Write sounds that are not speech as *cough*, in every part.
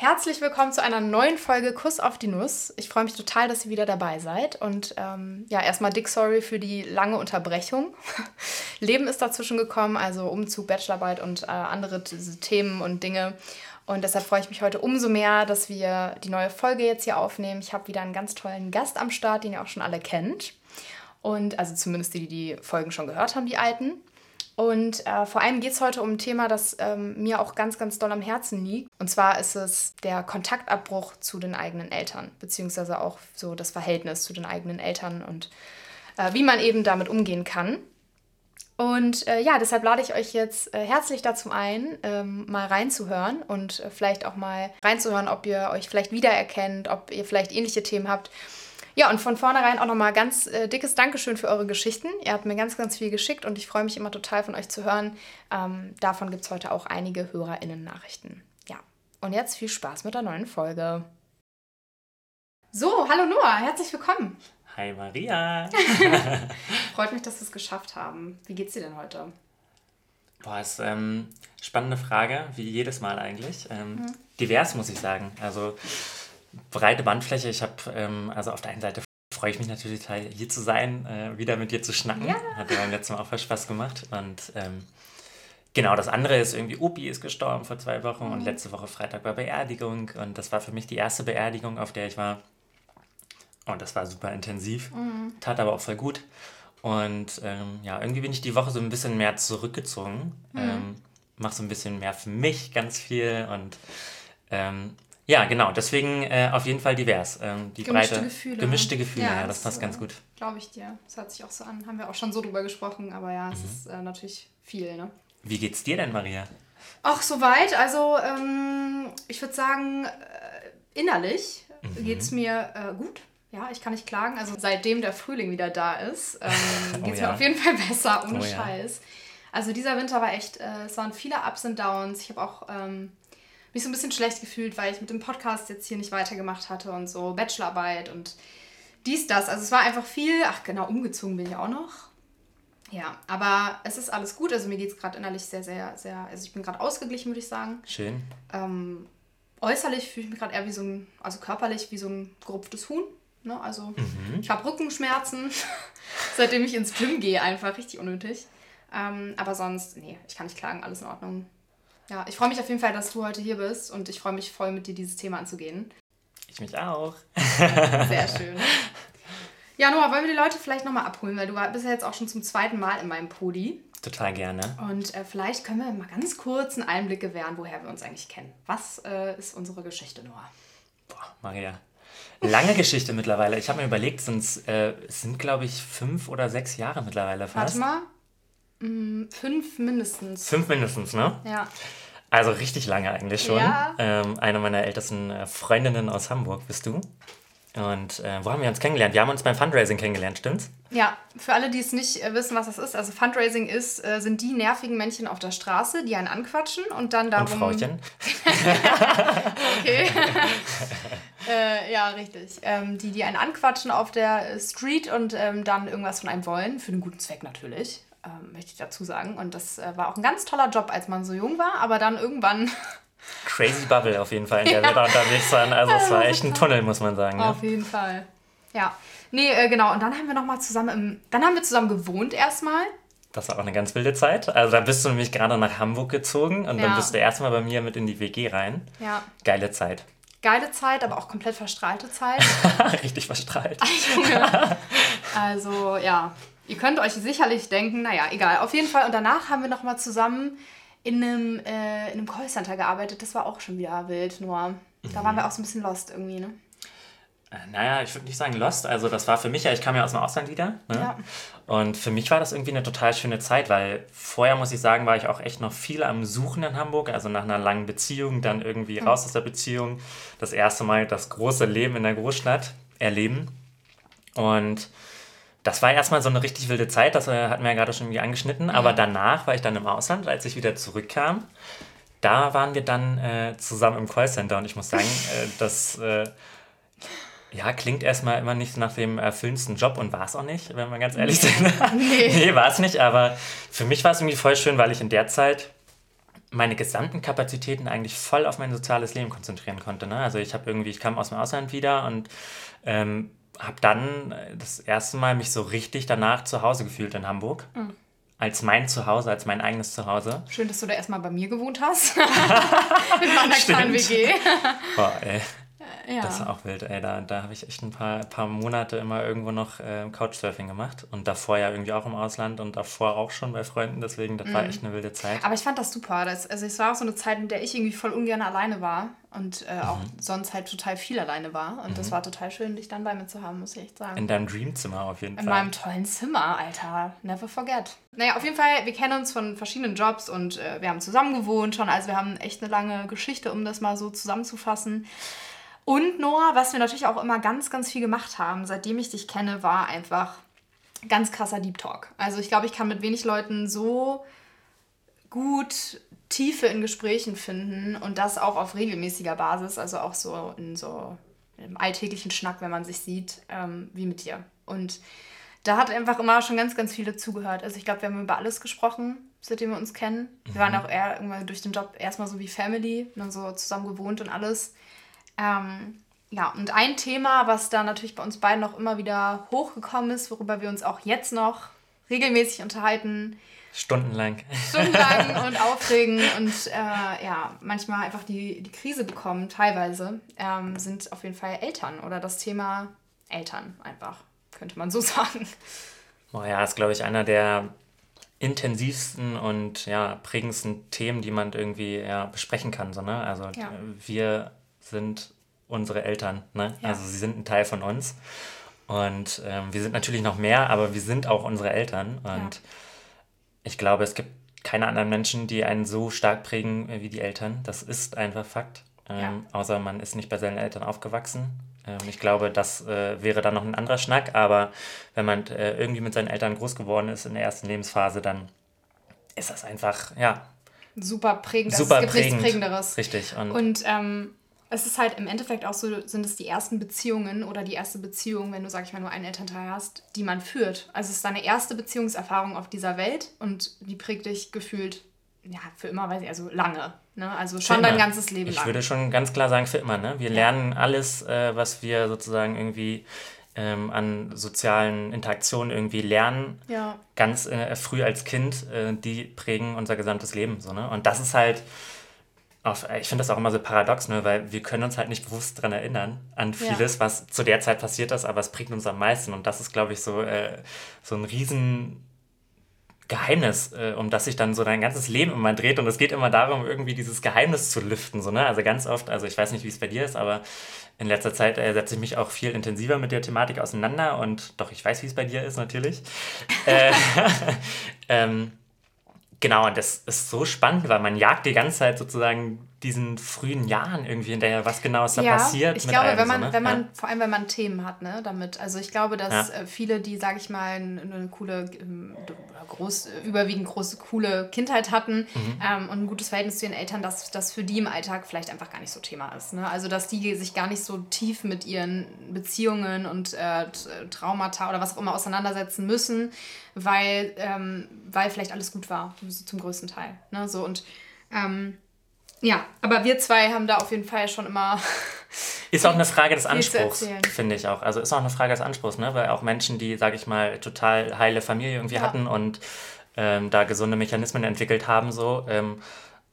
Herzlich willkommen zu einer neuen Folge Kuss auf die Nuss. Ich freue mich total, dass ihr wieder dabei seid. Und ähm, ja, erstmal dick sorry für die lange Unterbrechung. *laughs* Leben ist dazwischen gekommen, also Umzug, Bachelorarbeit und äh, andere Themen und Dinge. Und deshalb freue ich mich heute umso mehr, dass wir die neue Folge jetzt hier aufnehmen. Ich habe wieder einen ganz tollen Gast am Start, den ihr auch schon alle kennt. Und also zumindest die, die die Folgen schon gehört haben, die alten. Und äh, vor allem geht es heute um ein Thema, das ähm, mir auch ganz, ganz doll am Herzen liegt. Und zwar ist es der Kontaktabbruch zu den eigenen Eltern, beziehungsweise auch so das Verhältnis zu den eigenen Eltern und äh, wie man eben damit umgehen kann. Und äh, ja, deshalb lade ich euch jetzt äh, herzlich dazu ein, ähm, mal reinzuhören und äh, vielleicht auch mal reinzuhören, ob ihr euch vielleicht wiedererkennt, ob ihr vielleicht ähnliche Themen habt ja, und von vornherein auch nochmal ganz äh, dickes Dankeschön für eure Geschichten. Ihr habt mir ganz, ganz viel geschickt und ich freue mich immer total von euch zu hören. Ähm, davon gibt es heute auch einige HörerInnen-Nachrichten. Ja, und jetzt viel Spaß mit der neuen Folge. So, hallo Noah, herzlich willkommen. Hi Maria. *laughs* *laughs* Freut mich, dass wir es geschafft haben. Wie geht's dir denn heute? Boah, ist ähm, spannende Frage, wie jedes Mal eigentlich. Ähm, mhm. Divers, muss ich sagen. Also breite Bandfläche. Ich habe, ähm, also auf der einen Seite freue ich mich natürlich total, hier zu sein, äh, wieder mit dir zu schnacken. Ja. Hat ja beim letzten Mal auch voll Spaß gemacht. Und ähm, genau, das andere ist irgendwie, Opi ist gestorben vor zwei Wochen mhm. und letzte Woche Freitag war Beerdigung. Und das war für mich die erste Beerdigung, auf der ich war. Und das war super intensiv, mhm. tat aber auch voll gut. Und ähm, ja, irgendwie bin ich die Woche so ein bisschen mehr zurückgezogen. Mhm. Ähm, mach so ein bisschen mehr für mich ganz viel und ähm, ja, genau. Deswegen äh, auf jeden Fall divers. Ähm, die gemischte breite, Gefühle. Gemischte Gefühle, ja, ja das, das passt ganz gut. Glaube ich dir. Das hört sich auch so an. Haben wir auch schon so drüber gesprochen, aber ja, es mhm. ist äh, natürlich viel, ne? Wie geht's dir denn, Maria? Ach, soweit. Also, ähm, ich würde sagen, äh, innerlich mhm. geht es mir äh, gut. Ja, ich kann nicht klagen. Also, seitdem der Frühling wieder da ist, ähm, geht es *laughs* oh, ja. mir auf jeden Fall besser, ohne oh, Scheiß. Ja. Also, dieser Winter war echt, äh, es waren viele Ups und Downs. Ich habe auch ähm, mich so ein bisschen schlecht gefühlt, weil ich mit dem Podcast jetzt hier nicht weitergemacht hatte und so Bachelorarbeit und dies, das. Also es war einfach viel. Ach genau, umgezogen bin ich auch noch. Ja, aber es ist alles gut. Also mir geht es gerade innerlich sehr, sehr, sehr. Also ich bin gerade ausgeglichen, würde ich sagen. Schön. Ähm, äußerlich fühle ich mich gerade eher wie so ein, also körperlich wie so ein gerupftes Huhn. Ne? Also mhm. ich habe Rückenschmerzen, *laughs* seitdem ich ins Gym gehe, einfach richtig unnötig. Ähm, aber sonst, nee, ich kann nicht klagen, alles in Ordnung. Ja, ich freue mich auf jeden Fall, dass du heute hier bist und ich freue mich voll, mit dir dieses Thema anzugehen. Ich mich auch. Sehr schön. Ja, Noah, wollen wir die Leute vielleicht nochmal abholen, weil du bist ja jetzt auch schon zum zweiten Mal in meinem Podi. Total gerne. Und äh, vielleicht können wir mal ganz kurz einen Einblick gewähren, woher wir uns eigentlich kennen. Was äh, ist unsere Geschichte, Noah? Boah, Maria. Lange Geschichte mittlerweile. Ich habe mir überlegt, äh, es sind, glaube ich, fünf oder sechs Jahre mittlerweile fast. Warte mal. Mm, fünf mindestens. Fünf mindestens, ne? Ja. Also richtig lange eigentlich schon. Ja. Ähm, eine meiner ältesten äh, Freundinnen aus Hamburg bist du. Und äh, wo haben wir uns kennengelernt? Wir haben uns beim Fundraising kennengelernt, stimmt's? Ja, für alle, die es nicht äh, wissen, was das ist. Also Fundraising ist, äh, sind die nervigen Männchen auf der Straße, die einen anquatschen und dann darum... Und Frauchen. *laughs* okay. *laughs* Äh, ja, richtig. Ähm, die, die einen anquatschen auf der Street und ähm, dann irgendwas von einem wollen. Für einen guten Zweck natürlich ähm, möchte ich dazu sagen. Und das äh, war auch ein ganz toller Job, als man so jung war, aber dann irgendwann. *laughs* Crazy Bubble auf jeden Fall, in der ja. wir da unterwegs waren. Also es *laughs* war echt ein Tunnel, muss man sagen. Auf ja. jeden Fall. Ja. Nee, äh, genau. Und dann haben wir nochmal zusammen im, dann haben wir zusammen gewohnt erstmal. Das war auch eine ganz wilde Zeit. Also da bist du nämlich gerade nach Hamburg gezogen und ja. dann bist du erstmal bei mir mit in die WG rein. Ja. Geile Zeit. Geile Zeit, aber auch komplett verstrahlte Zeit. *laughs* Richtig verstrahlt. also ja, Ihr könnt euch sicherlich denken, naja, egal. Auf jeden Fall. Und danach haben wir nochmal zusammen in einem, äh, in einem Callcenter gearbeitet. Das war auch schon wieder wild, nur da waren wir auch so ein bisschen lost irgendwie, ne? Äh, naja, ich würde nicht sagen lost. Also das war für mich ja, ich kam ja aus dem Ausland wieder. Ne? Ja. Und für mich war das irgendwie eine total schöne Zeit, weil vorher, muss ich sagen, war ich auch echt noch viel am Suchen in Hamburg. Also nach einer langen Beziehung, dann irgendwie mhm. raus aus der Beziehung. Das erste Mal das große Leben in der Großstadt erleben. Und das war erstmal so eine richtig wilde Zeit, das äh, hatten wir ja gerade schon irgendwie angeschnitten. Aber danach war ich dann im Ausland, als ich wieder zurückkam. Da waren wir dann äh, zusammen im Callcenter und ich muss sagen, *laughs* äh, das äh, ja, klingt erstmal immer nicht nach dem erfüllendsten Job und war es auch nicht, wenn wir ganz ehrlich sind. *laughs* Nee, nee *laughs* war es nicht, aber für mich war es irgendwie voll schön, weil ich in der Zeit meine gesamten Kapazitäten eigentlich voll auf mein soziales Leben konzentrieren konnte. Ne? Also ich habe irgendwie, ich kam aus dem Ausland wieder und ähm, habe dann das erste Mal mich so richtig danach zu Hause gefühlt in Hamburg. Mhm. Als mein Zuhause, als mein eigenes Zuhause. Schön, dass du da erstmal bei mir gewohnt hast. *laughs* Mit meiner kleinen WG. *laughs* Boah, ey. Ja. Das ist auch wild, ey. Da, da habe ich echt ein paar, paar Monate immer irgendwo noch äh, Couchsurfing gemacht. Und davor ja irgendwie auch im Ausland und davor auch schon bei Freunden. Deswegen, das mhm. war echt eine wilde Zeit. Aber ich fand das super. Das, also es war auch so eine Zeit, in der ich irgendwie voll ungern alleine war. Und äh, auch mhm. sonst halt total viel alleine war. Und mhm. das war total schön, dich dann bei mir zu haben, muss ich echt sagen. In deinem Dreamzimmer auf jeden in Fall. In meinem tollen Zimmer, Alter. Never forget. Naja, auf jeden Fall, wir kennen uns von verschiedenen Jobs und äh, wir haben zusammen gewohnt schon. Also wir haben echt eine lange Geschichte, um das mal so zusammenzufassen. Und Noah, was wir natürlich auch immer ganz, ganz viel gemacht haben, seitdem ich dich kenne, war einfach ganz krasser Deep Talk. Also ich glaube, ich kann mit wenig Leuten so gut Tiefe in Gesprächen finden und das auch auf regelmäßiger Basis, also auch so in so im alltäglichen Schnack, wenn man sich sieht, ähm, wie mit dir. Und da hat einfach immer schon ganz, ganz viele zugehört. Also ich glaube, wir haben über alles gesprochen, seitdem wir uns kennen. Wir mhm. waren auch eher irgendwann durch den Job erstmal so wie Family, dann so zusammen gewohnt und alles. Ähm, ja, und ein Thema, was da natürlich bei uns beiden noch immer wieder hochgekommen ist, worüber wir uns auch jetzt noch regelmäßig unterhalten. Stundenlang. Stundenlang *laughs* und aufregen und äh, ja, manchmal einfach die, die Krise bekommen, teilweise, ähm, sind auf jeden Fall Eltern oder das Thema Eltern einfach, könnte man so *laughs* sagen. Oh ja, ist, glaube ich, einer der intensivsten und ja, prägendsten Themen, die man irgendwie ja, besprechen kann. So, ne? Also ja. wir sind unsere Eltern. Ne? Ja. Also sie sind ein Teil von uns. Und ähm, wir sind natürlich noch mehr, aber wir sind auch unsere Eltern. Und ja. Ich glaube, es gibt keine anderen Menschen, die einen so stark prägen wie die Eltern. Das ist einfach Fakt. Ähm, ja. Außer man ist nicht bei seinen Eltern aufgewachsen. Ähm, ich glaube, das äh, wäre dann noch ein anderer Schnack. Aber wenn man äh, irgendwie mit seinen Eltern groß geworden ist in der ersten Lebensphase, dann ist das einfach, ja. Super prägend. Super also es gibt prägend. nichts Prägenderes. Richtig. Und, Und ähm, es ist halt im Endeffekt auch so, sind es die ersten Beziehungen oder die erste Beziehung, wenn du, sag ich mal, nur einen Elternteil hast, die man führt. Also es ist deine erste Beziehungserfahrung auf dieser Welt und die prägt dich gefühlt, ja, für immer, weiß ich, also lange. Ne? Also schon dein ganzes Leben ich lang. Ich würde schon ganz klar sagen, für immer. Ne? Wir ja. lernen alles, äh, was wir sozusagen irgendwie ähm, an sozialen Interaktionen irgendwie lernen, ja. ganz äh, früh als Kind, äh, die prägen unser gesamtes Leben. So, ne? Und das ist halt auf, ich finde das auch immer so paradox, ne, weil wir können uns halt nicht bewusst daran erinnern, an vieles, ja. was zu der Zeit passiert ist, aber es prägt uns am meisten. Und das ist, glaube ich, so, äh, so ein riesen Geheimnis, äh, um das sich dann so dein ganzes Leben immer dreht. Und es geht immer darum, irgendwie dieses Geheimnis zu lüften. So, ne? Also ganz oft, also ich weiß nicht, wie es bei dir ist, aber in letzter Zeit äh, setze ich mich auch viel intensiver mit der Thematik auseinander. Und doch, ich weiß, wie es bei dir ist, natürlich. äh, *laughs* ähm, Genau, und das ist so spannend, weil man jagt die ganze Zeit sozusagen diesen frühen Jahren irgendwie hinterher, was genau ist da ja, passiert. Ich glaube, wenn man, so, ne? wenn man, ja. vor allem wenn man Themen hat, ne, damit. Also ich glaube, dass ja. Äh, viele, die, sage ich mal, eine coole, ähm, groß, überwiegend große, coole Kindheit hatten mhm. ähm, und ein gutes Verhältnis zu ihren Eltern, dass das für die im Alltag vielleicht einfach gar nicht so Thema ist. Ne? Also dass die sich gar nicht so tief mit ihren Beziehungen und äh, Traumata oder was auch immer auseinandersetzen müssen, weil, ähm, weil vielleicht alles gut war, so zum größten Teil. Ne? So und ähm, ja, aber wir zwei haben da auf jeden Fall schon immer. *laughs* Ist auch eine Frage des Anspruchs, finde ich auch. Also ist auch eine Frage des Anspruchs, ne? Weil auch Menschen, die, sage ich mal, total heile Familie irgendwie ja. hatten und ähm, da gesunde Mechanismen entwickelt haben, so, ähm,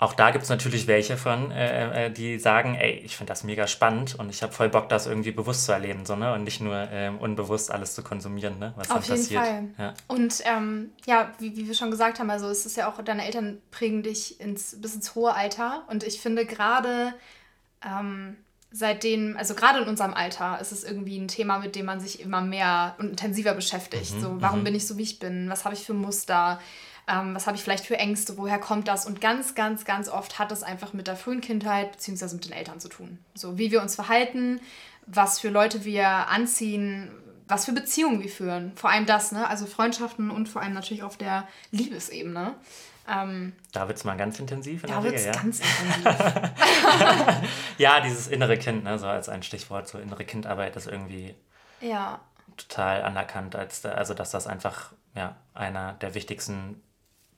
auch da gibt es natürlich welche von, äh, äh, die sagen, ey, ich finde das mega spannend und ich habe voll Bock, das irgendwie bewusst zu erleben, so, ne? Und nicht nur ähm, unbewusst alles zu konsumieren, ne? Was Auf dann jeden Fall. Ja. Und ähm, ja, wie, wie wir schon gesagt haben, also es ist ja auch, deine Eltern prägen dich ins, bis ins hohe Alter. Und ich finde gerade ähm, seitdem, also gerade in unserem Alter, ist es irgendwie ein Thema, mit dem man sich immer mehr und intensiver beschäftigt. Mhm, so, warum mhm. bin ich so, wie ich bin? Was habe ich für Muster? Ähm, was habe ich vielleicht für Ängste, woher kommt das? Und ganz, ganz, ganz oft hat es einfach mit der frühen Kindheit bzw. mit den Eltern zu tun. So wie wir uns verhalten, was für Leute wir anziehen, was für Beziehungen wir führen. Vor allem das, ne? also Freundschaften und vor allem natürlich auf der Liebesebene. Ähm, da wird es mal ganz intensiv in da der Regel, ja. ganz *laughs* intensiv. ja, dieses innere Kind, ne, so als ein Stichwort, so innere Kindarbeit ist irgendwie ja. total anerkannt, als, also dass das einfach ja, einer der wichtigsten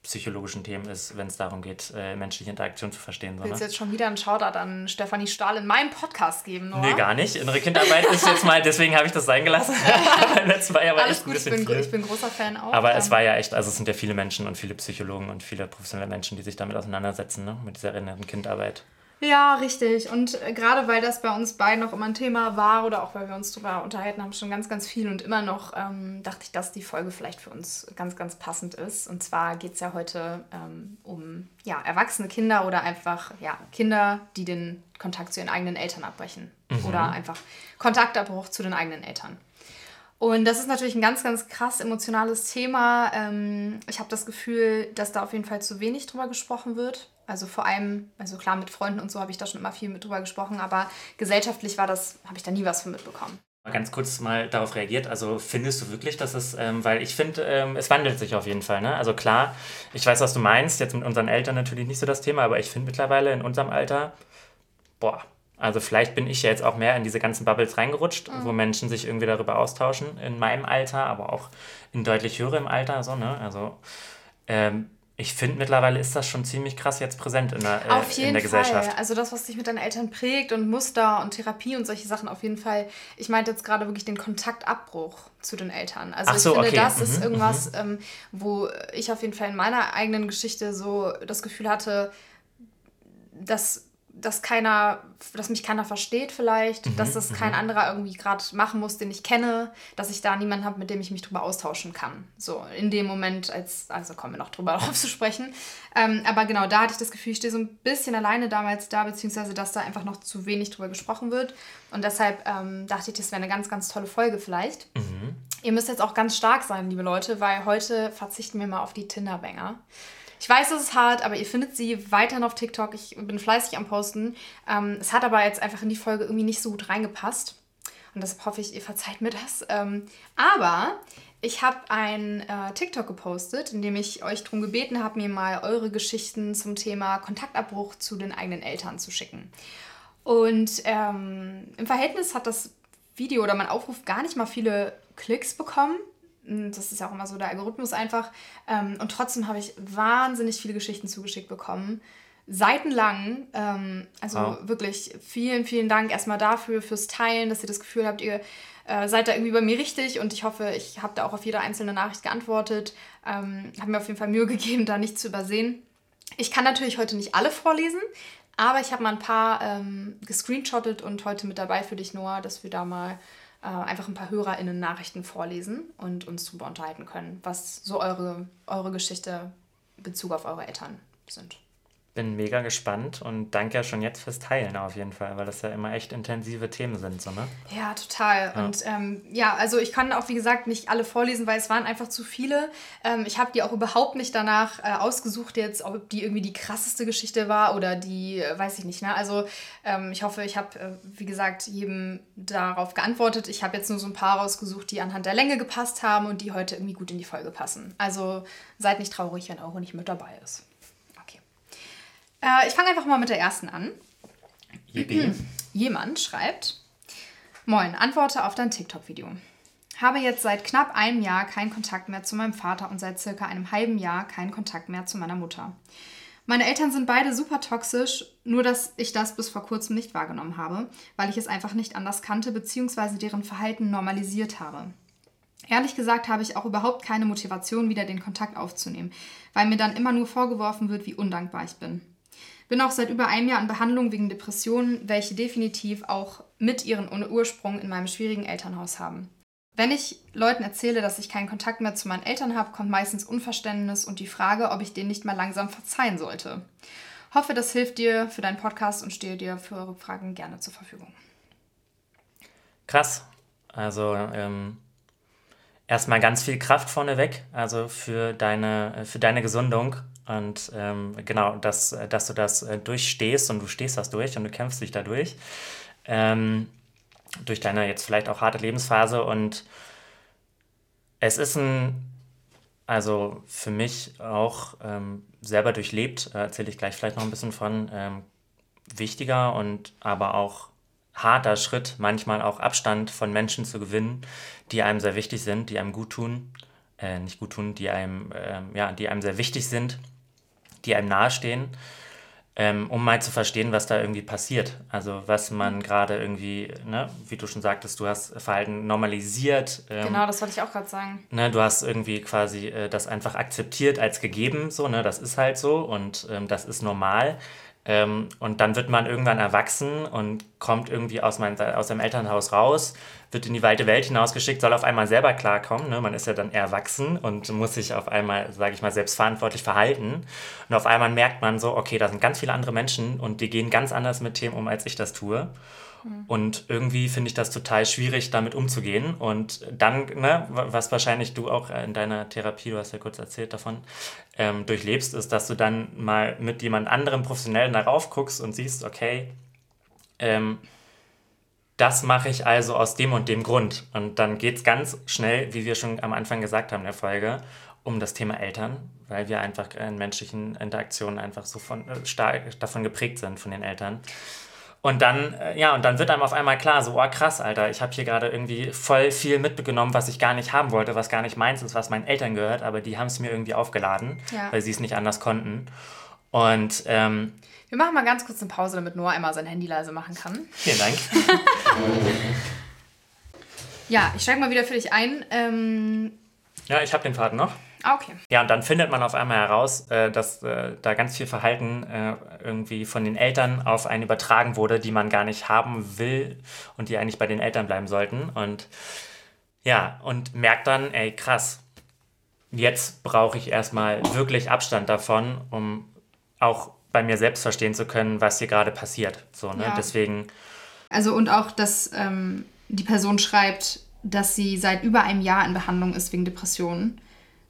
psychologischen Themen ist, wenn es darum geht, äh, menschliche Interaktion zu verstehen. So, Willst du ne? jetzt schon wieder einen Shoutout an Stefanie Stahl in meinem Podcast geben, oder? Nee, gar nicht. Innere Kindarbeit ist jetzt mal, deswegen habe ich das sein gelassen. *laughs* das war ja Alles gut, ich bin, ich bin großer Fan auch. Aber es war ja echt, also es sind ja viele Menschen und viele Psychologen und viele professionelle Menschen, die sich damit auseinandersetzen, ne? mit dieser inneren Kindarbeit. Ja, richtig. Und äh, gerade weil das bei uns beiden noch immer ein Thema war oder auch weil wir uns darüber unterhalten haben, schon ganz, ganz viel und immer noch, ähm, dachte ich, dass die Folge vielleicht für uns ganz, ganz passend ist. Und zwar geht es ja heute ähm, um ja, erwachsene Kinder oder einfach ja, Kinder, die den Kontakt zu ihren eigenen Eltern abbrechen. Mhm. Oder einfach Kontaktabbruch zu den eigenen Eltern. Und das ist natürlich ein ganz, ganz krass emotionales Thema. Ähm, ich habe das Gefühl, dass da auf jeden Fall zu wenig drüber gesprochen wird. Also vor allem, also klar, mit Freunden und so habe ich da schon immer viel mit drüber gesprochen, aber gesellschaftlich war das, habe ich da nie was von mitbekommen. Ganz kurz mal darauf reagiert. Also findest du wirklich, dass es, ähm, weil ich finde, ähm, es wandelt sich auf jeden Fall. Ne? Also klar, ich weiß, was du meinst, jetzt mit unseren Eltern natürlich nicht so das Thema, aber ich finde mittlerweile in unserem Alter, boah, also vielleicht bin ich ja jetzt auch mehr in diese ganzen Bubbles reingerutscht, mhm. wo Menschen sich irgendwie darüber austauschen, in meinem Alter, aber auch in deutlich höherem Alter. So, ne? Also ähm, ich finde, mittlerweile ist das schon ziemlich krass jetzt präsent in der, äh, auf jeden in der Gesellschaft. Fall. Also das, was dich mit deinen Eltern prägt und Muster und Therapie und solche Sachen auf jeden Fall. Ich meinte jetzt gerade wirklich den Kontaktabbruch zu den Eltern. Also so, ich finde, okay. das mhm, ist irgendwas, mhm. ähm, wo ich auf jeden Fall in meiner eigenen Geschichte so das Gefühl hatte, dass dass keiner, dass mich keiner versteht vielleicht, mhm, dass das kein mhm. anderer irgendwie gerade machen muss, den ich kenne, dass ich da niemanden habe, mit dem ich mich drüber austauschen kann. So in dem Moment, als, also kommen wir noch drüber *laughs* drauf zu sprechen. Ähm, aber genau, da hatte ich das Gefühl, ich stehe so ein bisschen alleine damals da, beziehungsweise dass da einfach noch zu wenig drüber gesprochen wird. Und deshalb ähm, dachte ich, das wäre eine ganz, ganz tolle Folge vielleicht. Mhm. Ihr müsst jetzt auch ganz stark sein, liebe Leute, weil heute verzichten wir mal auf die Tinderbanger. Ich weiß, es ist hart, aber ihr findet sie weiterhin auf TikTok. Ich bin fleißig am Posten. Ähm, es hat aber jetzt einfach in die Folge irgendwie nicht so gut reingepasst. Und deshalb hoffe ich, ihr verzeiht mir das. Ähm, aber ich habe ein äh, TikTok gepostet, in dem ich euch darum gebeten habe, mir mal eure Geschichten zum Thema Kontaktabbruch zu den eigenen Eltern zu schicken. Und ähm, im Verhältnis hat das Video oder mein Aufruf gar nicht mal viele Klicks bekommen. Das ist ja auch immer so der Algorithmus einfach. Ähm, und trotzdem habe ich wahnsinnig viele Geschichten zugeschickt bekommen. Seitenlang. Ähm, also wow. wirklich vielen, vielen Dank erstmal dafür, fürs Teilen, dass ihr das Gefühl habt, ihr äh, seid da irgendwie bei mir richtig und ich hoffe, ich habe da auch auf jede einzelne Nachricht geantwortet. Ähm, habe mir auf jeden Fall Mühe *laughs* gegeben, da nichts zu übersehen. Ich kann natürlich heute nicht alle vorlesen, aber ich habe mal ein paar ähm, gescreenshottet und heute mit dabei für dich, Noah, dass wir da mal äh, einfach ein paar HörerInnen Nachrichten vorlesen und uns darüber unterhalten können, was so eure, eure Geschichte in Bezug auf eure Eltern sind bin mega gespannt und danke ja schon jetzt fürs Teilen auf jeden Fall, weil das ja immer echt intensive Themen sind, so, ne? Ja, total. Ja. Und ähm, ja, also ich kann auch, wie gesagt, nicht alle vorlesen, weil es waren einfach zu viele. Ähm, ich habe die auch überhaupt nicht danach äh, ausgesucht jetzt, ob die irgendwie die krasseste Geschichte war oder die, äh, weiß ich nicht, ne? Also ähm, ich hoffe, ich habe, äh, wie gesagt, jedem darauf geantwortet. Ich habe jetzt nur so ein paar rausgesucht, die anhand der Länge gepasst haben und die heute irgendwie gut in die Folge passen. Also seid nicht traurig, wenn Euro nicht mit dabei ist. Äh, ich fange einfach mal mit der ersten an. Yippie. Jemand schreibt: Moin, antworte auf dein TikTok-Video. Habe jetzt seit knapp einem Jahr keinen Kontakt mehr zu meinem Vater und seit circa einem halben Jahr keinen Kontakt mehr zu meiner Mutter. Meine Eltern sind beide super toxisch, nur dass ich das bis vor kurzem nicht wahrgenommen habe, weil ich es einfach nicht anders kannte bzw. deren Verhalten normalisiert habe. Ehrlich gesagt habe ich auch überhaupt keine Motivation, wieder den Kontakt aufzunehmen, weil mir dann immer nur vorgeworfen wird, wie undankbar ich bin. Bin auch seit über einem Jahr in Behandlung wegen Depressionen, welche definitiv auch mit ihren Ursprung in meinem schwierigen Elternhaus haben. Wenn ich Leuten erzähle, dass ich keinen Kontakt mehr zu meinen Eltern habe, kommt meistens Unverständnis und die Frage, ob ich denen nicht mal langsam verzeihen sollte. Hoffe, das hilft dir für deinen Podcast und stehe dir für Rückfragen gerne zur Verfügung. Krass. Also ähm, erstmal ganz viel Kraft vorneweg, also für deine, für deine Gesundung und ähm, genau, dass, dass du das äh, durchstehst und du stehst das durch und du kämpfst dich dadurch. Ähm, durch deine jetzt vielleicht auch harte Lebensphase. Und es ist ein, also für mich auch ähm, selber durchlebt, äh, erzähle ich gleich vielleicht noch ein bisschen von, ähm, wichtiger und aber auch harter Schritt, manchmal auch Abstand von Menschen zu gewinnen, die einem sehr wichtig sind, die einem gut tun äh, nicht gut tun, die einem, äh, ja, die einem sehr wichtig sind, die einem nahestehen ähm, um mal zu verstehen, was da irgendwie passiert. Also was man mhm. gerade irgendwie, ne, wie du schon sagtest, du hast Verhalten normalisiert. Ähm, genau, das wollte ich auch gerade sagen. Ne, du hast irgendwie quasi äh, das einfach akzeptiert als gegeben, so, ne, das ist halt so und ähm, das ist normal. Ähm, und dann wird man irgendwann erwachsen und kommt irgendwie aus, mein, aus dem Elternhaus raus, wird in die weite Welt hinausgeschickt, soll auf einmal selber klarkommen. Ne? Man ist ja dann erwachsen und muss sich auf einmal, sage ich mal, selbstverantwortlich verhalten. Und auf einmal merkt man so, okay, da sind ganz viele andere Menschen und die gehen ganz anders mit Themen um, als ich das tue. Und irgendwie finde ich das total schwierig, damit umzugehen. Und dann, ne, was wahrscheinlich du auch in deiner Therapie, du hast ja kurz erzählt davon, ähm, durchlebst, ist, dass du dann mal mit jemand anderem professionell darauf guckst und siehst, okay, ähm, das mache ich also aus dem und dem Grund. Und dann geht es ganz schnell, wie wir schon am Anfang gesagt haben in der Folge, um das Thema Eltern, weil wir einfach in menschlichen Interaktionen einfach so von, äh, stark davon geprägt sind, von den Eltern. Und dann, äh, ja, und dann wird einem auf einmal klar, so, oh krass, Alter, ich habe hier gerade irgendwie voll viel mitgenommen, was ich gar nicht haben wollte, was gar nicht meins ist, was meinen Eltern gehört, aber die haben es mir irgendwie aufgeladen, ja. weil sie es nicht anders konnten. Und ähm, wir machen mal ganz kurz eine Pause, damit Noah einmal sein Handy leise machen kann. Vielen Dank. *laughs* ja, ich steige mal wieder für dich ein. Ähm, ja, ich habe den Faden noch. Ah, okay. Ja, und dann findet man auf einmal heraus, äh, dass äh, da ganz viel Verhalten äh, irgendwie von den Eltern auf einen übertragen wurde, die man gar nicht haben will und die eigentlich bei den Eltern bleiben sollten. Und ja, und merkt dann, ey, krass, jetzt brauche ich erstmal wirklich Abstand davon, um auch bei mir selbst verstehen zu können, was hier gerade passiert. So, ne? Ja. Deswegen. Also und auch, dass ähm, die Person schreibt, dass sie seit über einem Jahr in Behandlung ist wegen Depressionen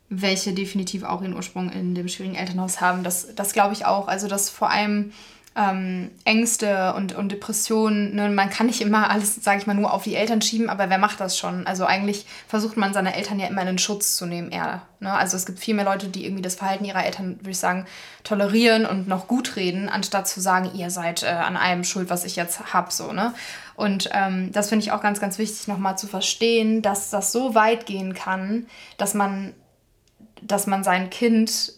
welche definitiv auch ihren Ursprung in dem schwierigen Elternhaus haben. Das, das glaube ich auch. Also, dass vor allem ähm, Ängste und, und Depressionen, ne, man kann nicht immer alles, sage ich mal, nur auf die Eltern schieben, aber wer macht das schon? Also eigentlich versucht man seine Eltern ja immer in den Schutz zu nehmen, eher. Ne? Also es gibt viel mehr Leute, die irgendwie das Verhalten ihrer Eltern, würde ich sagen, tolerieren und noch gut reden, anstatt zu sagen, ihr seid äh, an allem schuld, was ich jetzt habe, so, ne? Und ähm, das finde ich auch ganz, ganz wichtig, nochmal zu verstehen, dass das so weit gehen kann, dass man dass man sein Kind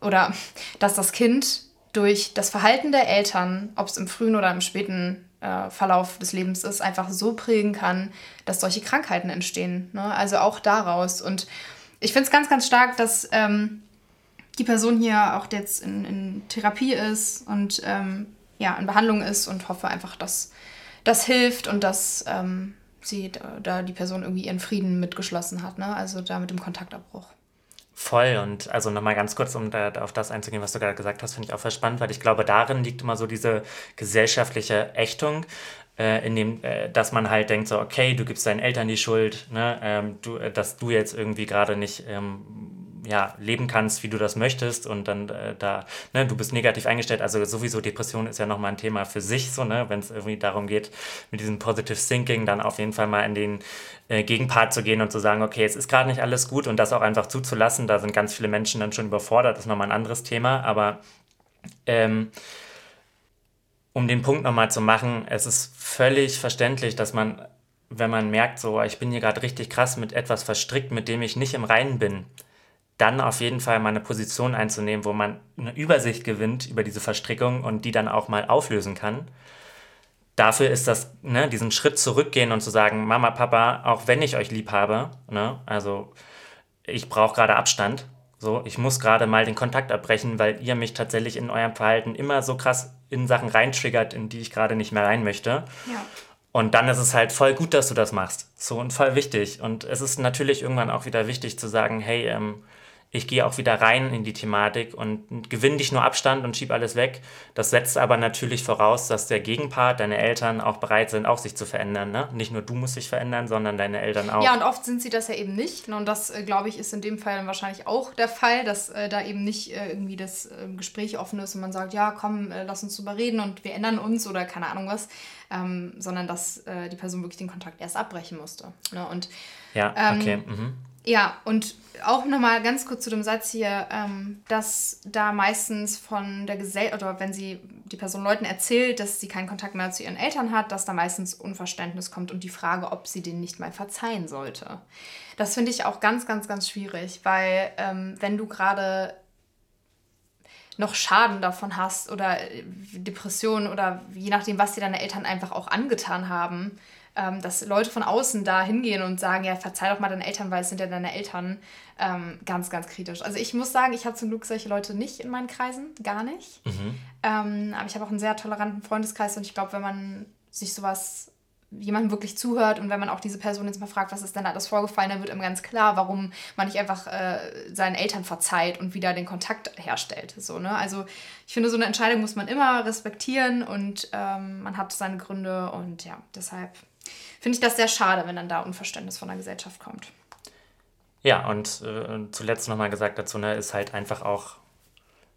oder dass das Kind durch das Verhalten der Eltern, ob es im frühen oder im späten äh, Verlauf des Lebens ist, einfach so prägen kann, dass solche Krankheiten entstehen. Ne? Also auch daraus. Und ich finde es ganz, ganz stark, dass ähm, die Person hier auch jetzt in, in Therapie ist und ähm, ja, in Behandlung ist und hoffe einfach, dass das hilft und dass ähm, sie da, da die Person irgendwie ihren Frieden mitgeschlossen hat. Ne? Also da mit dem Kontaktabbruch. Voll. Und also nochmal ganz kurz, um da, auf das einzugehen, was du gerade gesagt hast, finde ich auch voll spannend, weil ich glaube, darin liegt immer so diese gesellschaftliche Ächtung, äh, in dem, äh, dass man halt denkt so, okay, du gibst deinen Eltern die Schuld, ne, ähm, du, äh, dass du jetzt irgendwie gerade nicht ähm, ja, leben kannst, wie du das möchtest und dann äh, da, ne, du bist negativ eingestellt. Also sowieso Depression ist ja nochmal ein Thema für sich, so, ne, wenn es irgendwie darum geht, mit diesem Positive Thinking dann auf jeden Fall mal in den äh, Gegenpart zu gehen und zu sagen, okay, es ist gerade nicht alles gut und das auch einfach zuzulassen. Da sind ganz viele Menschen dann schon überfordert, das ist nochmal ein anderes Thema, aber ähm, um den Punkt nochmal zu machen, es ist völlig verständlich, dass man, wenn man merkt, so, ich bin hier gerade richtig krass mit etwas verstrickt, mit dem ich nicht im Reinen bin, dann auf jeden Fall mal eine Position einzunehmen, wo man eine Übersicht gewinnt über diese Verstrickung und die dann auch mal auflösen kann. Dafür ist das, ne, diesen Schritt zurückgehen und zu sagen, Mama, Papa, auch wenn ich euch lieb habe, ne, also ich brauche gerade Abstand, so, ich muss gerade mal den Kontakt abbrechen, weil ihr mich tatsächlich in eurem Verhalten immer so krass in Sachen reintriggert, in die ich gerade nicht mehr rein möchte. Ja. Und dann ist es halt voll gut, dass du das machst. So und voll wichtig. Und es ist natürlich irgendwann auch wieder wichtig zu sagen, hey, ähm, ich gehe auch wieder rein in die Thematik und gewinne dich nur Abstand und schiebe alles weg. Das setzt aber natürlich voraus, dass der Gegenpart, deine Eltern auch bereit sind, auch sich zu verändern. Ne? Nicht nur du musst dich verändern, sondern deine Eltern auch. Ja, und oft sind sie das ja eben nicht. Und das, äh, glaube ich, ist in dem Fall dann wahrscheinlich auch der Fall, dass äh, da eben nicht äh, irgendwie das äh, Gespräch offen ist und man sagt, ja, komm, äh, lass uns drüber reden und wir ändern uns oder keine Ahnung was, ähm, sondern dass äh, die Person wirklich den Kontakt erst abbrechen musste. Ne? Und, ja, ähm, okay. Mhm Ja, und auch nochmal ganz kurz zu dem Satz hier, ähm, dass da meistens von der Gesellschaft, oder wenn sie die Person Leuten erzählt, dass sie keinen Kontakt mehr zu ihren Eltern hat, dass da meistens Unverständnis kommt und die Frage, ob sie denen nicht mal verzeihen sollte. Das finde ich auch ganz, ganz, ganz schwierig, weil ähm, wenn du gerade noch Schaden davon hast oder äh, Depressionen oder je nachdem, was dir deine Eltern einfach auch angetan haben, ähm, dass Leute von außen da hingehen und sagen, ja, verzeih doch mal deinen Eltern, weil es sind ja deine Eltern, ähm, ganz, ganz kritisch. Also ich muss sagen, ich habe zum Glück solche Leute nicht in meinen Kreisen, gar nicht. Mhm. Ähm, aber ich habe auch einen sehr toleranten Freundeskreis und ich glaube, wenn man sich sowas jemandem wirklich zuhört und wenn man auch diese Person jetzt mal fragt, was ist denn alles vorgefallen, dann wird ihm ganz klar, warum man nicht einfach äh, seinen Eltern verzeiht und wieder den Kontakt herstellt. So, ne? Also ich finde, so eine Entscheidung muss man immer respektieren und ähm, man hat seine Gründe und ja, deshalb finde ich das sehr schade, wenn dann da Unverständnis von der Gesellschaft kommt. Ja, und äh, zuletzt nochmal gesagt dazu, ne, ist halt einfach auch,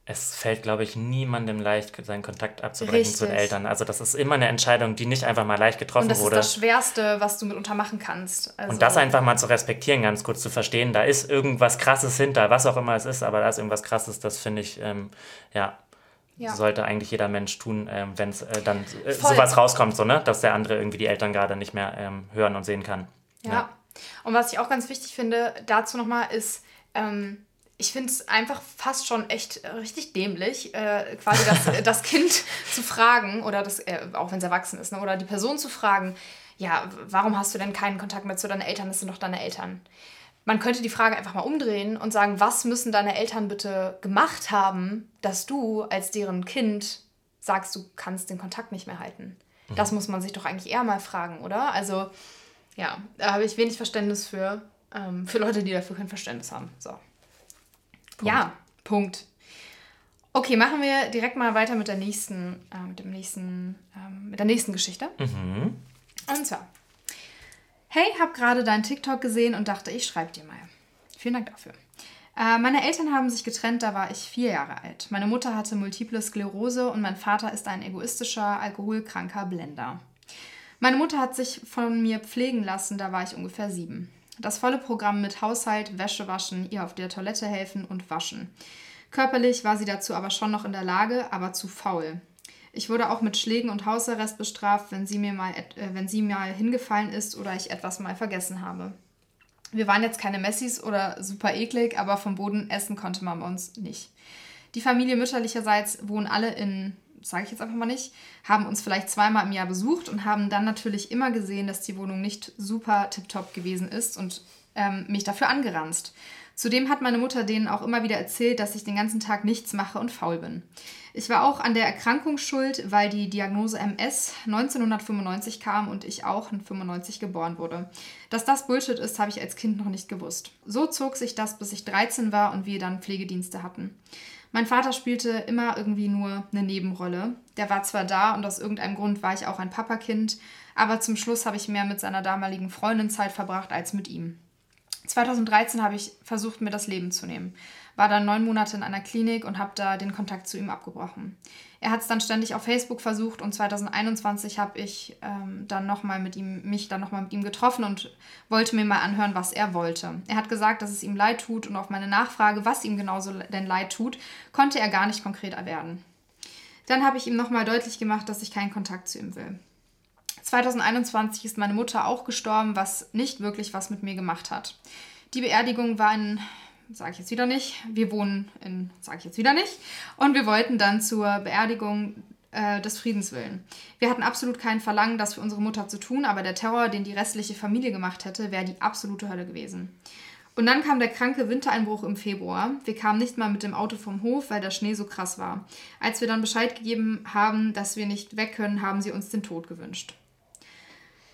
es fällt, glaube ich, niemandem leicht, seinen Kontakt abzubrechen Richtig. zu den Eltern. Also das ist immer eine Entscheidung, die nicht einfach mal leicht getroffen wurde. Und das wurde. ist das Schwerste, was du mitunter machen kannst. Also und das einfach mal zu respektieren, ganz kurz zu verstehen, da ist irgendwas Krasses hinter, was auch immer es ist, aber da ist irgendwas Krasses, das finde ich, ähm, ja, ja. sollte eigentlich jeder Mensch tun, ähm, wenn es äh, dann äh, sowas rauskommt, so, ne? dass der andere irgendwie die Eltern gerade nicht mehr ähm, hören und sehen kann. Ja. ja. Und was ich auch ganz wichtig finde, dazu nochmal ist, ähm, ich finde es einfach fast schon echt richtig dämlich, äh, quasi das, *laughs* das Kind zu fragen, oder das, äh, auch wenn es erwachsen ist, ne, oder die Person zu fragen, ja, warum hast du denn keinen Kontakt mehr zu deinen Eltern? Das sind doch deine Eltern. Man könnte die Frage einfach mal umdrehen und sagen, was müssen deine Eltern bitte gemacht haben, dass du als deren Kind sagst, du kannst den Kontakt nicht mehr halten? Mhm. Das muss man sich doch eigentlich eher mal fragen, oder? Also, ja, da habe ich wenig Verständnis für, ähm, für Leute, die dafür kein Verständnis haben. So. Punkt. Ja, Punkt. Okay, machen wir direkt mal weiter mit der nächsten, äh, mit dem nächsten, äh, mit der nächsten Geschichte. Mhm. Und zwar, hey, hab gerade deinen TikTok gesehen und dachte, ich schreibe dir mal. Vielen Dank dafür. Äh, meine Eltern haben sich getrennt, da war ich vier Jahre alt. Meine Mutter hatte multiple Sklerose und mein Vater ist ein egoistischer, alkoholkranker Blender. Meine Mutter hat sich von mir pflegen lassen, da war ich ungefähr sieben. Das volle Programm mit Haushalt, Wäsche waschen, ihr auf der Toilette helfen und waschen. Körperlich war sie dazu aber schon noch in der Lage, aber zu faul. Ich wurde auch mit Schlägen und Hausarrest bestraft, wenn sie mir mal, äh, wenn sie mal hingefallen ist oder ich etwas mal vergessen habe. Wir waren jetzt keine Messis oder super eklig, aber vom Boden essen konnte man bei uns nicht. Die Familie mütterlicherseits wohnen alle in sage ich jetzt einfach mal nicht, haben uns vielleicht zweimal im Jahr besucht und haben dann natürlich immer gesehen, dass die Wohnung nicht super tiptop gewesen ist und ähm, mich dafür angeranzt. Zudem hat meine Mutter denen auch immer wieder erzählt, dass ich den ganzen Tag nichts mache und faul bin. Ich war auch an der Erkrankung schuld, weil die Diagnose MS 1995 kam und ich auch in 95 geboren wurde. Dass das Bullshit ist, habe ich als Kind noch nicht gewusst. So zog sich das, bis ich 13 war und wir dann Pflegedienste hatten. Mein Vater spielte immer irgendwie nur eine Nebenrolle. Der war zwar da und aus irgendeinem Grund war ich auch ein Papakind, aber zum Schluss habe ich mehr mit seiner damaligen Freundin Zeit verbracht als mit ihm. 2013 habe ich versucht, mir das Leben zu nehmen. War dann neun Monate in einer Klinik und habe da den Kontakt zu ihm abgebrochen. Er hat es dann ständig auf Facebook versucht und 2021 habe ich ähm, dann noch mal mit ihm, mich dann nochmal mit ihm getroffen und wollte mir mal anhören, was er wollte. Er hat gesagt, dass es ihm leid tut und auf meine Nachfrage, was ihm genauso denn leid tut, konnte er gar nicht konkret werden. Dann habe ich ihm nochmal deutlich gemacht, dass ich keinen Kontakt zu ihm will. 2021 ist meine Mutter auch gestorben, was nicht wirklich was mit mir gemacht hat. Die Beerdigung war in sage ich jetzt wieder nicht. Wir wohnen in, sage ich jetzt wieder nicht. Und wir wollten dann zur Beerdigung äh, des Friedens willen. Wir hatten absolut kein Verlangen, das für unsere Mutter zu tun, aber der Terror, den die restliche Familie gemacht hätte, wäre die absolute Hölle gewesen. Und dann kam der kranke Wintereinbruch im Februar. Wir kamen nicht mal mit dem Auto vom Hof, weil der Schnee so krass war. Als wir dann Bescheid gegeben haben, dass wir nicht weg können, haben sie uns den Tod gewünscht.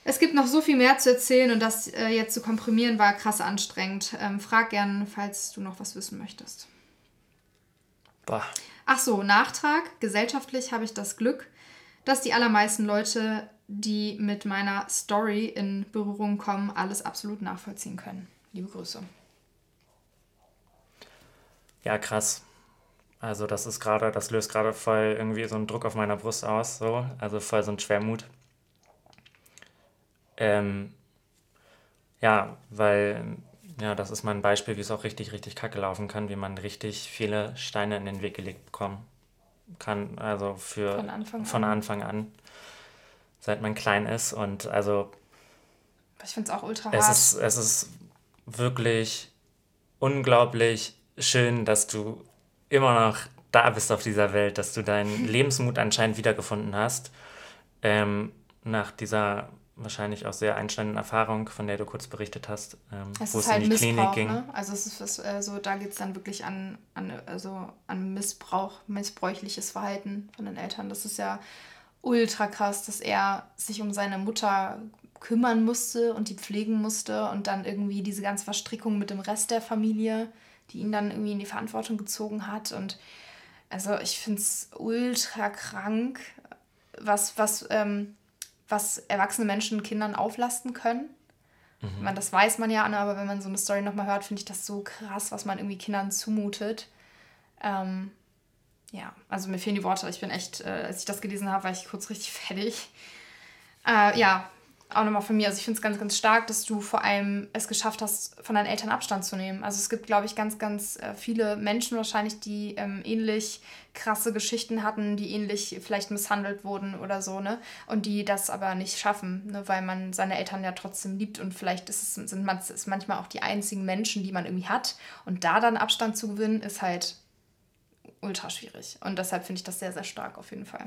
Es gibt noch so viel mehr zu erzählen und das äh, jetzt zu komprimieren war krass anstrengend. Ähm, frag gern, falls du noch was wissen möchtest. Bah. Ach so, Nachtrag. Gesellschaftlich habe ich das Glück, dass die allermeisten Leute, die mit meiner Story in Berührung kommen, alles absolut nachvollziehen können. Liebe Grüße. Ja, krass. Also das ist gerade, das löst gerade voll irgendwie so einen Druck auf meiner Brust aus, so. Also voll so ein Schwermut. Ähm, ja, weil ja, das ist mal ein Beispiel, wie es auch richtig, richtig kacke laufen kann, wie man richtig viele Steine in den Weg gelegt bekommen kann. Also für von Anfang, von Anfang an. Seit man klein ist. Und also. Ich finde es auch ultra es hart. Ist, es ist wirklich unglaublich schön, dass du immer noch da bist auf dieser Welt, dass du deinen *laughs* Lebensmut anscheinend wiedergefunden hast. Ähm, nach dieser wahrscheinlich auch sehr einschneidenden Erfahrung, von der du kurz berichtet hast, ähm, wo es halt in die Missbrauch, Klinik ging. Ne? Also es ist äh, so, da geht es dann wirklich an, an, also an Missbrauch, missbräuchliches Verhalten von den Eltern. Das ist ja ultra krass, dass er sich um seine Mutter kümmern musste und die pflegen musste und dann irgendwie diese ganze Verstrickung mit dem Rest der Familie, die ihn dann irgendwie in die Verantwortung gezogen hat. Und also ich finde es ultra krank, was, was ähm, was erwachsene Menschen Kindern auflasten können. Mhm. Man, das weiß man ja, ne, aber wenn man so eine Story nochmal hört, finde ich das so krass, was man irgendwie Kindern zumutet. Ähm, ja, also mir fehlen die Worte. Ich bin echt, äh, als ich das gelesen habe, war ich kurz richtig *laughs* fertig. Äh, ja, auch nochmal von mir. Also ich finde es ganz, ganz stark, dass du vor allem es geschafft hast, von deinen Eltern Abstand zu nehmen. Also es gibt, glaube ich, ganz, ganz äh, viele Menschen wahrscheinlich, die ähm, ähnlich krasse Geschichten hatten, die ähnlich vielleicht misshandelt wurden oder so, ne? Und die das aber nicht schaffen, ne? weil man seine Eltern ja trotzdem liebt und vielleicht ist es, sind man, ist manchmal auch die einzigen Menschen, die man irgendwie hat. Und da dann Abstand zu gewinnen, ist halt ultra schwierig. Und deshalb finde ich das sehr, sehr stark auf jeden Fall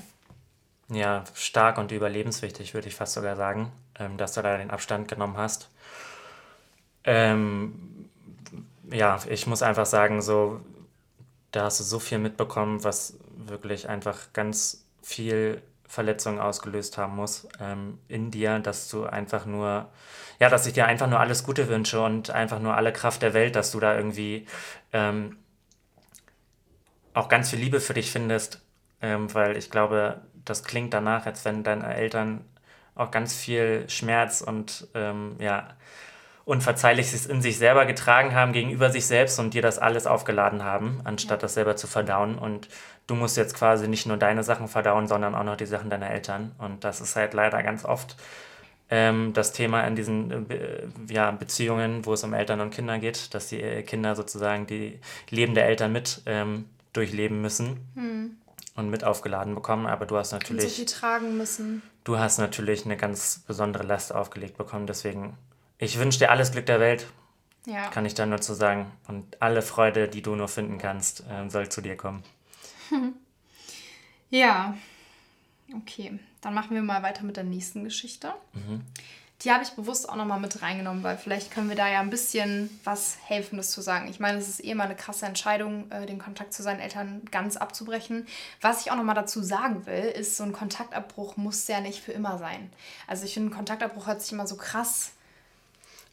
ja, stark und überlebenswichtig, würde ich fast sogar sagen, ähm, dass du da den Abstand genommen hast. Ähm, ja, ich muss einfach sagen, so, da hast du so viel mitbekommen, was wirklich einfach ganz viel Verletzungen ausgelöst haben muss ähm, in dir, dass du einfach nur, ja, dass ich dir einfach nur alles Gute wünsche und einfach nur alle Kraft der Welt, dass du da irgendwie ähm, auch ganz viel Liebe für dich findest, ähm, weil ich glaube, das klingt danach, als wenn deine Eltern auch ganz viel Schmerz und ähm, ja, Unverzeihliches in sich selber getragen haben gegenüber sich selbst und dir das alles aufgeladen haben, anstatt das selber zu verdauen. Und du musst jetzt quasi nicht nur deine Sachen verdauen, sondern auch noch die Sachen deiner Eltern. Und das ist halt leider ganz oft ähm, das Thema in diesen äh, ja, Beziehungen, wo es um Eltern und Kinder geht, dass die äh, Kinder sozusagen die Leben der Eltern mit ähm, durchleben müssen. Hm und mit aufgeladen bekommen, aber du hast natürlich. Und so viel tragen müssen. Du hast natürlich eine ganz besondere Last aufgelegt bekommen, deswegen, ich wünsche dir alles Glück der Welt. Ja. Kann ich da nur zu sagen. Und alle Freude, die du nur finden kannst, äh, soll zu dir kommen. *laughs* ja. Okay, dann machen wir mal weiter mit der nächsten Geschichte. Mhm. Die habe ich bewusst auch nochmal mit reingenommen, weil vielleicht können wir da ja ein bisschen was Helfendes zu sagen. Ich meine, es ist eh mal eine krasse Entscheidung, äh, den Kontakt zu seinen Eltern ganz abzubrechen. Was ich auch nochmal dazu sagen will, ist, so ein Kontaktabbruch muss ja nicht für immer sein. Also ich finde, ein Kontaktabbruch hört sich immer so krass,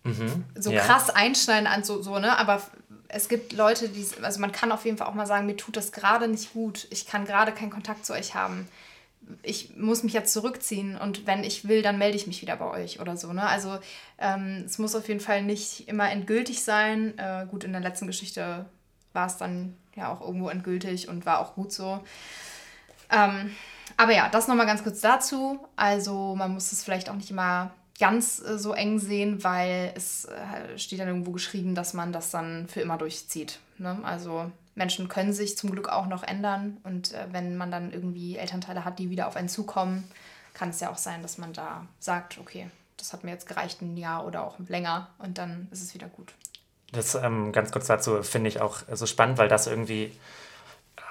mhm, so ja. krass einschneiden an, so, so, ne? Aber es gibt Leute, die, also man kann auf jeden Fall auch mal sagen, mir tut das gerade nicht gut. Ich kann gerade keinen Kontakt zu euch haben ich muss mich jetzt zurückziehen und wenn ich will, dann melde ich mich wieder bei euch oder so. Ne? Also ähm, es muss auf jeden Fall nicht immer endgültig sein. Äh, gut, in der letzten Geschichte war es dann ja auch irgendwo endgültig und war auch gut so. Ähm, aber ja, das nochmal ganz kurz dazu. Also man muss es vielleicht auch nicht immer ganz äh, so eng sehen, weil es äh, steht dann irgendwo geschrieben, dass man das dann für immer durchzieht. Ne? Also Menschen können sich zum Glück auch noch ändern und äh, wenn man dann irgendwie Elternteile hat, die wieder auf einen zukommen, kann es ja auch sein, dass man da sagt, okay, das hat mir jetzt gereicht, ein Jahr oder auch länger und dann ist es wieder gut. Das ähm, ganz kurz dazu finde ich auch so spannend, weil das irgendwie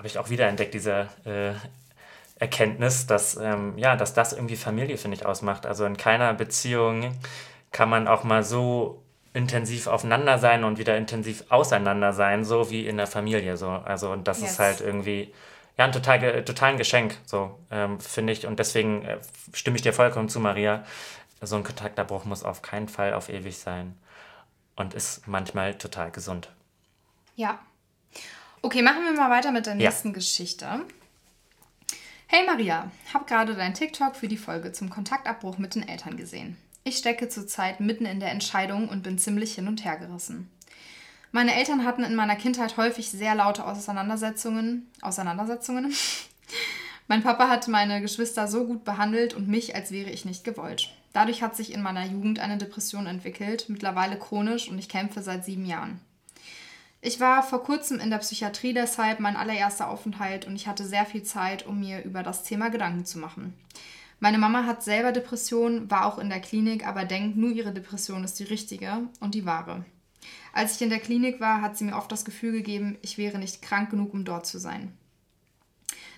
habe ich auch wieder entdeckt, diese äh, Erkenntnis, dass, ähm, ja, dass das irgendwie Familie, finde ich, ausmacht. Also in keiner Beziehung kann man auch mal so intensiv aufeinander sein und wieder intensiv auseinander sein, so wie in der Familie. So. Also und das yes. ist halt irgendwie ja ein total, total ein Geschenk, so ähm, finde ich. Und deswegen äh, stimme ich dir vollkommen zu, Maria. So ein Kontaktabbruch muss auf keinen Fall auf ewig sein und ist manchmal total gesund. Ja. Okay, machen wir mal weiter mit der nächsten ja. Geschichte. Hey Maria, hab gerade dein TikTok für die Folge zum Kontaktabbruch mit den Eltern gesehen. Ich stecke zurzeit mitten in der Entscheidung und bin ziemlich hin und her gerissen. Meine Eltern hatten in meiner Kindheit häufig sehr laute Auseinandersetzungen, Auseinandersetzungen *laughs* Mein Papa hat meine Geschwister so gut behandelt und mich, als wäre ich nicht gewollt. Dadurch hat sich in meiner Jugend eine Depression entwickelt, mittlerweile chronisch und ich kämpfe seit sieben Jahren. Ich war vor kurzem in der Psychiatrie deshalb mein allererster Aufenthalt und ich hatte sehr viel Zeit, um mir über das Thema Gedanken zu machen. Meine Mama hat selber Depressionen, war auch in der Klinik, aber denkt, nur ihre Depression ist die richtige und die wahre. Als ich in der Klinik war, hat sie mir oft das Gefühl gegeben, ich wäre nicht krank genug, um dort zu sein.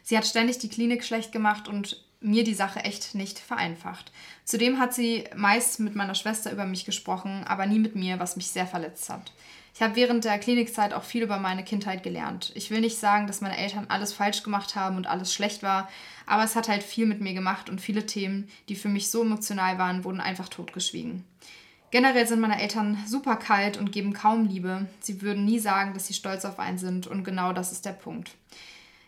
Sie hat ständig die Klinik schlecht gemacht und mir die Sache echt nicht vereinfacht. Zudem hat sie meist mit meiner Schwester über mich gesprochen, aber nie mit mir, was mich sehr verletzt hat. Ich habe während der Klinikzeit auch viel über meine Kindheit gelernt. Ich will nicht sagen, dass meine Eltern alles falsch gemacht haben und alles schlecht war, aber es hat halt viel mit mir gemacht und viele Themen, die für mich so emotional waren, wurden einfach totgeschwiegen. Generell sind meine Eltern super kalt und geben kaum Liebe. Sie würden nie sagen, dass sie stolz auf einen sind und genau das ist der Punkt.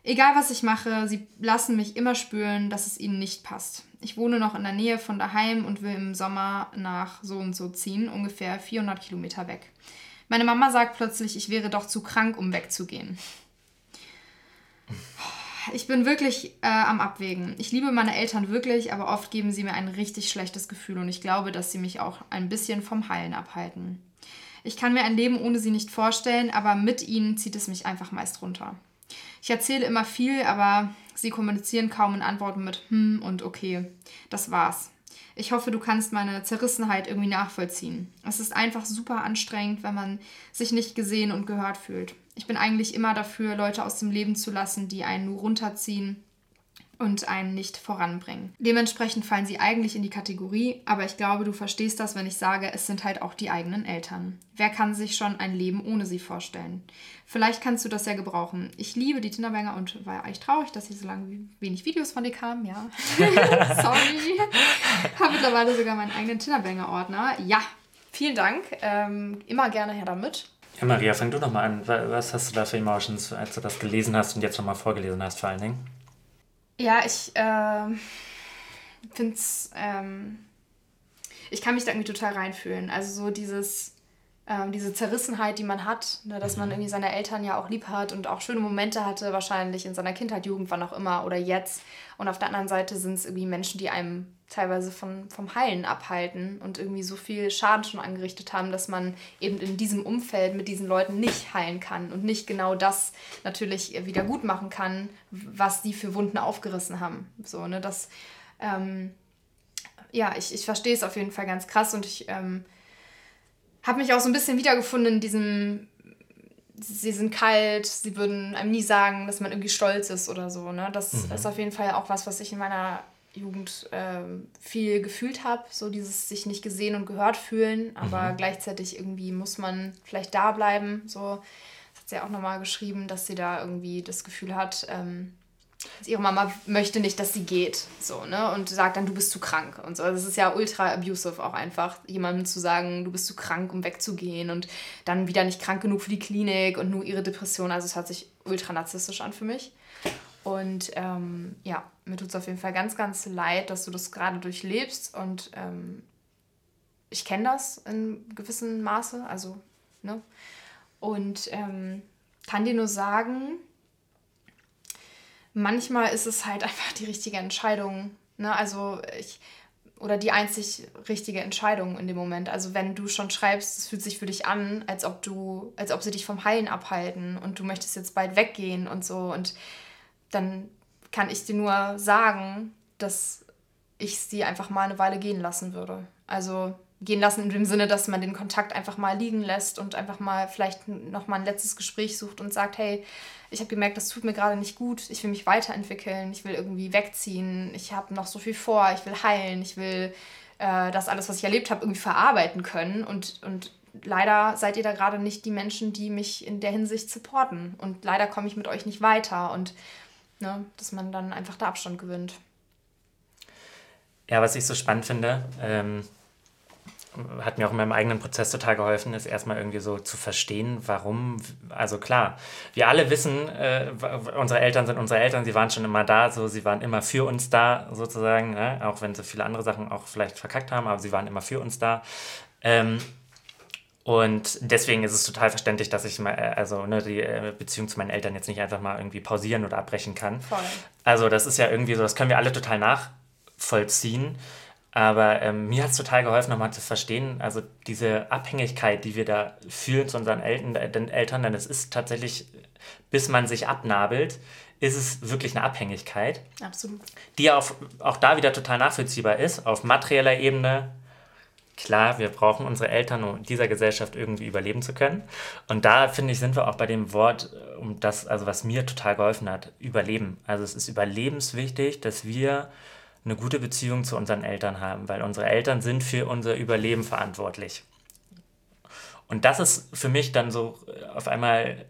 Egal was ich mache, sie lassen mich immer spüren, dass es ihnen nicht passt. Ich wohne noch in der Nähe von daheim und will im Sommer nach so und so ziehen, ungefähr 400 Kilometer weg. Meine Mama sagt plötzlich, ich wäre doch zu krank, um wegzugehen. Ich bin wirklich äh, am Abwägen. Ich liebe meine Eltern wirklich, aber oft geben sie mir ein richtig schlechtes Gefühl und ich glaube, dass sie mich auch ein bisschen vom Heilen abhalten. Ich kann mir ein Leben ohne sie nicht vorstellen, aber mit ihnen zieht es mich einfach meist runter. Ich erzähle immer viel, aber sie kommunizieren kaum und antworten mit hm und okay. Das war's. Ich hoffe, du kannst meine Zerrissenheit irgendwie nachvollziehen. Es ist einfach super anstrengend, wenn man sich nicht gesehen und gehört fühlt. Ich bin eigentlich immer dafür, Leute aus dem Leben zu lassen, die einen nur runterziehen und einen nicht voranbringen. Dementsprechend fallen sie eigentlich in die Kategorie, aber ich glaube, du verstehst das, wenn ich sage, es sind halt auch die eigenen Eltern. Wer kann sich schon ein Leben ohne sie vorstellen? Vielleicht kannst du das ja gebrauchen. Ich liebe die Tinderbanger und war eigentlich traurig, dass hier so lange wenig Videos von dir kamen, ja. *laughs* Sorry. Habe mittlerweile sogar meinen eigenen Tinderbanger-Ordner. Ja, vielen Dank. Ähm, immer gerne her damit. Ja, Maria, fang du noch mal an. Was hast du da für Emotions, als du das gelesen hast und jetzt noch mal vorgelesen hast, vor allen Dingen? Ja, ich äh, finde es. Ähm, ich kann mich da irgendwie total reinfühlen. Also so dieses. Ähm, diese Zerrissenheit, die man hat, ne, dass man mhm. irgendwie seine Eltern ja auch lieb hat und auch schöne Momente hatte, wahrscheinlich in seiner Kindheit, Jugend, wann auch immer oder jetzt. Und auf der anderen Seite sind es irgendwie Menschen, die einem teilweise von, vom Heilen abhalten und irgendwie so viel Schaden schon angerichtet haben, dass man eben in diesem Umfeld mit diesen Leuten nicht heilen kann und nicht genau das natürlich wieder gut machen kann, was die für Wunden aufgerissen haben. So, ne, das, ähm, ja, ich, ich verstehe es auf jeden Fall ganz krass und ich ähm, habe mich auch so ein bisschen wiedergefunden in diesem sie sind kalt, sie würden einem nie sagen, dass man irgendwie stolz ist oder so. Ne? Das mhm. ist auf jeden Fall auch was, was ich in meiner Jugend ähm, viel gefühlt habe, so dieses sich nicht gesehen und gehört fühlen, aber mhm. gleichzeitig irgendwie muss man vielleicht da bleiben. So, das hat sie auch nochmal geschrieben, dass sie da irgendwie das Gefühl hat, ähm, ihre Mama möchte nicht, dass sie geht, so, ne, und sagt dann, du bist zu krank und so. Das ist ja ultra abusive auch einfach, jemandem zu sagen, du bist zu krank, um wegzugehen und dann wieder nicht krank genug für die Klinik und nur ihre Depression. Also es hört sich ultra narzisstisch an für mich. Und ähm, ja, mir tut es auf jeden Fall ganz, ganz leid, dass du das gerade durchlebst. Und ähm, ich kenne das in gewissem Maße. Also, ne? Und ähm, kann dir nur sagen, manchmal ist es halt *laughs* einfach die richtige Entscheidung. Ne? Also ich oder die einzig richtige Entscheidung in dem Moment. Also wenn du schon schreibst, es fühlt sich für dich an, als ob du, als ob sie dich vom Heilen abhalten und du möchtest jetzt bald weggehen und so und dann kann ich dir nur sagen, dass ich sie einfach mal eine Weile gehen lassen würde. Also gehen lassen in dem Sinne, dass man den Kontakt einfach mal liegen lässt und einfach mal vielleicht noch mal ein letztes Gespräch sucht und sagt, hey, ich habe gemerkt, das tut mir gerade nicht gut, ich will mich weiterentwickeln, ich will irgendwie wegziehen, ich habe noch so viel vor, ich will heilen, ich will äh, das alles, was ich erlebt habe, irgendwie verarbeiten können. Und, und leider seid ihr da gerade nicht die Menschen, die mich in der Hinsicht supporten. Und leider komme ich mit euch nicht weiter. Und ne, dass man dann einfach da Abstand gewinnt. Ja, was ich so spannend finde, ähm, hat mir auch in meinem eigenen Prozess total geholfen, ist erstmal irgendwie so zu verstehen, warum, also klar, wir alle wissen, äh, unsere Eltern sind unsere Eltern, sie waren schon immer da, so, sie waren immer für uns da, sozusagen, ne? auch wenn sie viele andere Sachen auch vielleicht verkackt haben, aber sie waren immer für uns da. Ähm, Und deswegen ist es total verständlich, dass ich mal, äh, also ne, die äh, Beziehung zu meinen Eltern jetzt nicht einfach mal irgendwie pausieren oder abbrechen kann. Voll. Also das ist ja irgendwie so, das können wir alle total nachvollziehen. Aber ähm, mir hat es total geholfen, nochmal zu verstehen, also diese Abhängigkeit, die wir da fühlen zu unseren Eltern, äh, den Eltern, denn es ist tatsächlich, bis man sich abnabelt, ist es wirklich eine Abhängigkeit. Absolut. Die auf, auch da wieder total nachvollziehbar ist, auf materieller Ebene, klar, wir brauchen unsere Eltern, um in dieser Gesellschaft irgendwie überleben zu können. Und da, finde ich, sind wir auch bei dem Wort, äh, um das, also was mir total geholfen hat, Überleben. Also es ist überlebenswichtig, dass wir eine gute Beziehung zu unseren Eltern haben, weil unsere Eltern sind für unser Überleben verantwortlich. Und das ist für mich dann so äh, auf einmal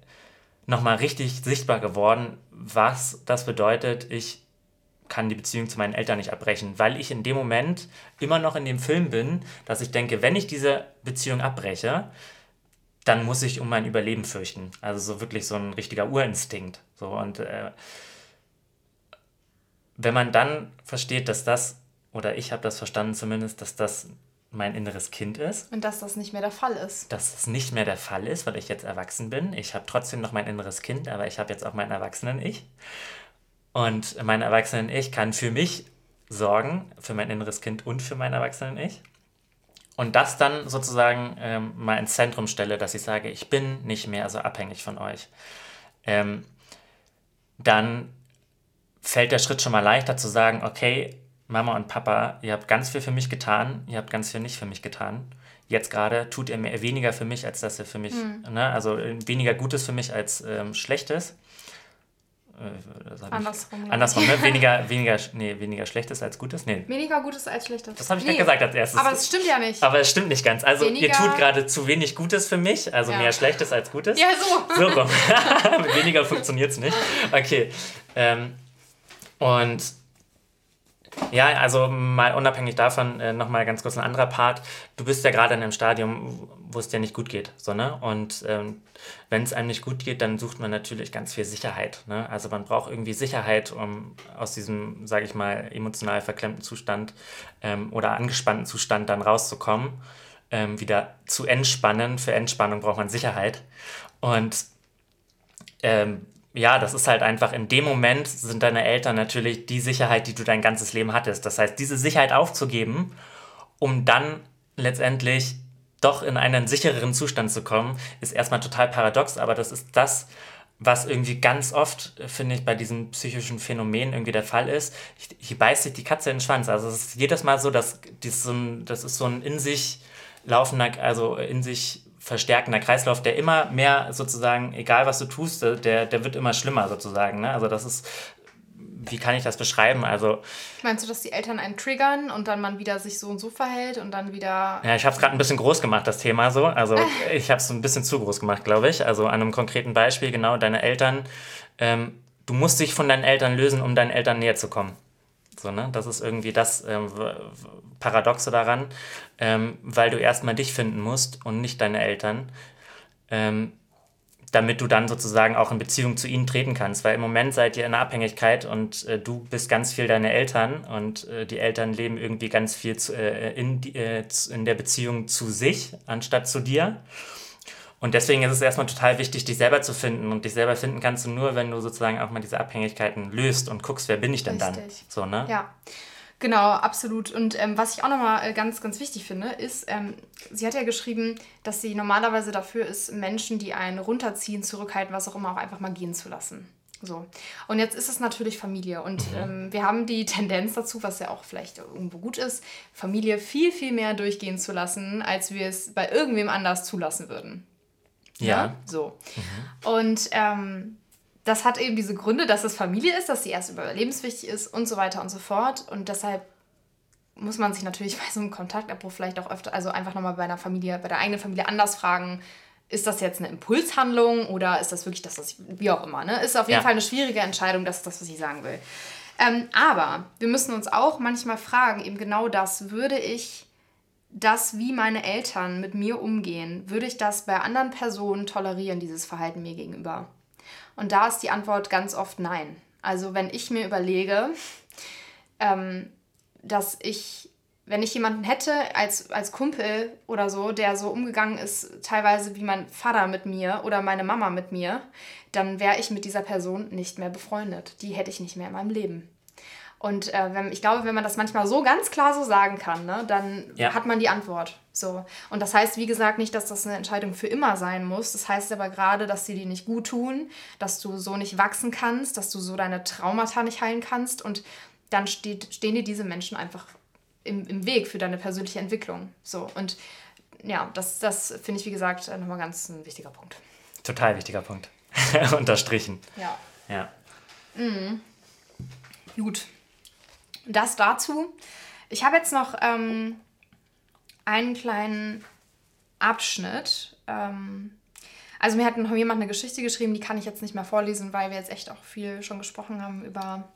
nochmal richtig sichtbar geworden, was das bedeutet, ich kann die Beziehung zu meinen Eltern nicht abbrechen, weil ich in dem Moment immer noch in dem Film bin, dass ich denke, wenn ich diese Beziehung abbreche, dann muss ich um mein Überleben fürchten. Also so wirklich so ein richtiger Urinstinkt. So und äh, wenn man dann versteht, dass das, oder ich habe das verstanden zumindest, dass das mein inneres Kind ist. Und dass das nicht mehr der Fall ist. Dass das nicht mehr der Fall ist, weil ich jetzt erwachsen bin. Ich habe trotzdem noch mein inneres Kind, aber ich habe jetzt auch meinen Erwachsenen-Ich. Und mein Erwachsenen-Ich kann für mich sorgen, für mein inneres Kind und für mein Erwachsenen-Ich. Und das dann sozusagen ähm, mal ins Zentrum stelle, dass ich sage, ich bin nicht mehr so abhängig von euch. Ähm, dann fällt der Schritt schon mal leichter zu sagen, okay, Mama und Papa, ihr habt ganz viel für mich getan, ihr habt ganz viel nicht für mich getan. Jetzt gerade tut ihr mehr, weniger für mich, als dass ihr für mich, mhm. ne, also äh, weniger Gutes für mich als ähm, Schlechtes. Äh, andersrum. andersrum, ne? *laughs* weniger, weniger, nee, weniger Schlechtes als Gutes. Nee. Weniger Gutes als Schlechtes. Das habe ich nee. gerade gesagt als erstes. Aber es stimmt ja nicht. Aber es stimmt nicht ganz. Also weniger... ihr tut gerade zu wenig Gutes für mich, also ja. mehr Schlechtes als Gutes. Ja, so. So rum. *laughs* Mit weniger funktioniert es nicht. Okay. Ähm, und ja, also mal unabhängig davon äh, nochmal ganz kurz ein anderer Part. Du bist ja gerade in einem Stadium, wo es dir nicht gut geht. So, ne? Und ähm, wenn es einem nicht gut geht, dann sucht man natürlich ganz viel Sicherheit. Ne? Also man braucht irgendwie Sicherheit, um aus diesem, sage ich mal, emotional verklemmten Zustand ähm, oder angespannten Zustand dann rauszukommen, ähm, wieder zu entspannen. Für Entspannung braucht man Sicherheit. Und ähm, ja, das ist halt einfach in dem Moment sind deine Eltern natürlich die Sicherheit, die du dein ganzes Leben hattest. Das heißt, diese Sicherheit aufzugeben, um dann letztendlich doch in einen sichereren Zustand zu kommen, ist erstmal total paradox, aber das ist das, was irgendwie ganz oft, finde ich, bei diesem psychischen Phänomen irgendwie der Fall ist. Hier beißt sich die Katze in den Schwanz. Also es ist jedes Mal so, dass das ist so ein in sich laufender, also in sich verstärkender Kreislauf, der immer mehr sozusagen, egal was du tust, der, der wird immer schlimmer sozusagen. Ne? Also das ist, wie kann ich das beschreiben? Also Meinst du, dass die Eltern einen triggern und dann man wieder sich so und so verhält und dann wieder... Ja, ich habe es gerade ein bisschen groß gemacht, das Thema so. Also ich habe es ein bisschen zu groß gemacht, glaube ich. Also an einem konkreten Beispiel, genau, deine Eltern, ähm, du musst dich von deinen Eltern lösen, um deinen Eltern näher zu kommen. So, ne? Das ist irgendwie das ähm, Paradoxe daran, ähm, weil du erstmal dich finden musst und nicht deine Eltern, ähm, damit du dann sozusagen auch in Beziehung zu ihnen treten kannst. Weil im Moment seid ihr in einer Abhängigkeit und äh, du bist ganz viel deine Eltern und äh, die Eltern leben irgendwie ganz viel zu, äh, in, äh, in der Beziehung zu sich anstatt zu dir. Und deswegen ist es erstmal total wichtig, dich selber zu finden. Und dich selber finden kannst du nur, wenn du sozusagen auch mal diese Abhängigkeiten löst und guckst, wer bin ich denn Richtig. dann? So, ne? Ja. Genau, absolut. Und ähm, was ich auch nochmal äh, ganz, ganz wichtig finde, ist, ähm, sie hat ja geschrieben, dass sie normalerweise dafür ist, Menschen, die einen runterziehen, zurückhalten, was auch immer, auch einfach mal gehen zu lassen. So. Und jetzt ist es natürlich Familie. Und mhm. ähm, wir haben die Tendenz dazu, was ja auch vielleicht irgendwo gut ist, Familie viel, viel mehr durchgehen zu lassen, als wir es bei irgendwem anders zulassen würden. Ja. ja? So. Mhm. Und ähm, das hat eben diese Gründe, dass es Familie ist, dass sie erst überlebenswichtig ist und so weiter und so fort. Und deshalb muss man sich natürlich *laughs* bei so einem Kontaktabbruch vielleicht auch öfter, also einfach nochmal bei einer Familie, bei der eigenen Familie anders fragen, ist das jetzt eine Impulshandlung oder ist das wirklich das, was ich, wie auch immer, ne? Ist auf jeden ja. Fall eine schwierige Entscheidung, das ist das, was ich sagen will. Ähm, aber wir müssen uns auch manchmal fragen, eben genau das, würde ich das, wie meine Eltern mit mir umgehen, würde ich das bei anderen Personen tolerieren, dieses Verhalten mir gegenüber? Und da ist die Antwort ganz oft nein. Also wenn ich mir überlege, ähm, dass ich wenn ich jemanden hätte als, als Kumpel oder so, der so umgegangen ist, teilweise wie mein Vater mit mir oder meine Mama mit mir, dann wäre ich mit dieser Person nicht mehr befreundet. Die hätte ich nicht mehr in meinem Leben. Und äh, wenn, ich glaube, wenn man das manchmal so ganz klar so sagen kann, ne, dann ja. hat man die Antwort. So. Und das heißt, wie gesagt, nicht, dass das eine Entscheidung für immer sein muss. Das heißt aber gerade, dass sie dir nicht gut tun, dass du so nicht wachsen kannst, dass du so deine Traumata nicht heilen kannst. Und dann steht, stehen dir diese Menschen einfach im, im Weg für deine persönliche Entwicklung. So. Und ja, das, das finde ich, wie gesagt, nochmal ganz ein wichtiger Punkt. Total wichtiger Punkt. *laughs* Unterstrichen. Ja. Ja. Mhm. Gut. Das dazu. Ich habe jetzt noch ähm, einen kleinen Abschnitt. Ähm, also mir hat noch jemand eine Geschichte geschrieben, die kann ich jetzt nicht mehr vorlesen, weil wir jetzt echt auch viel schon gesprochen haben über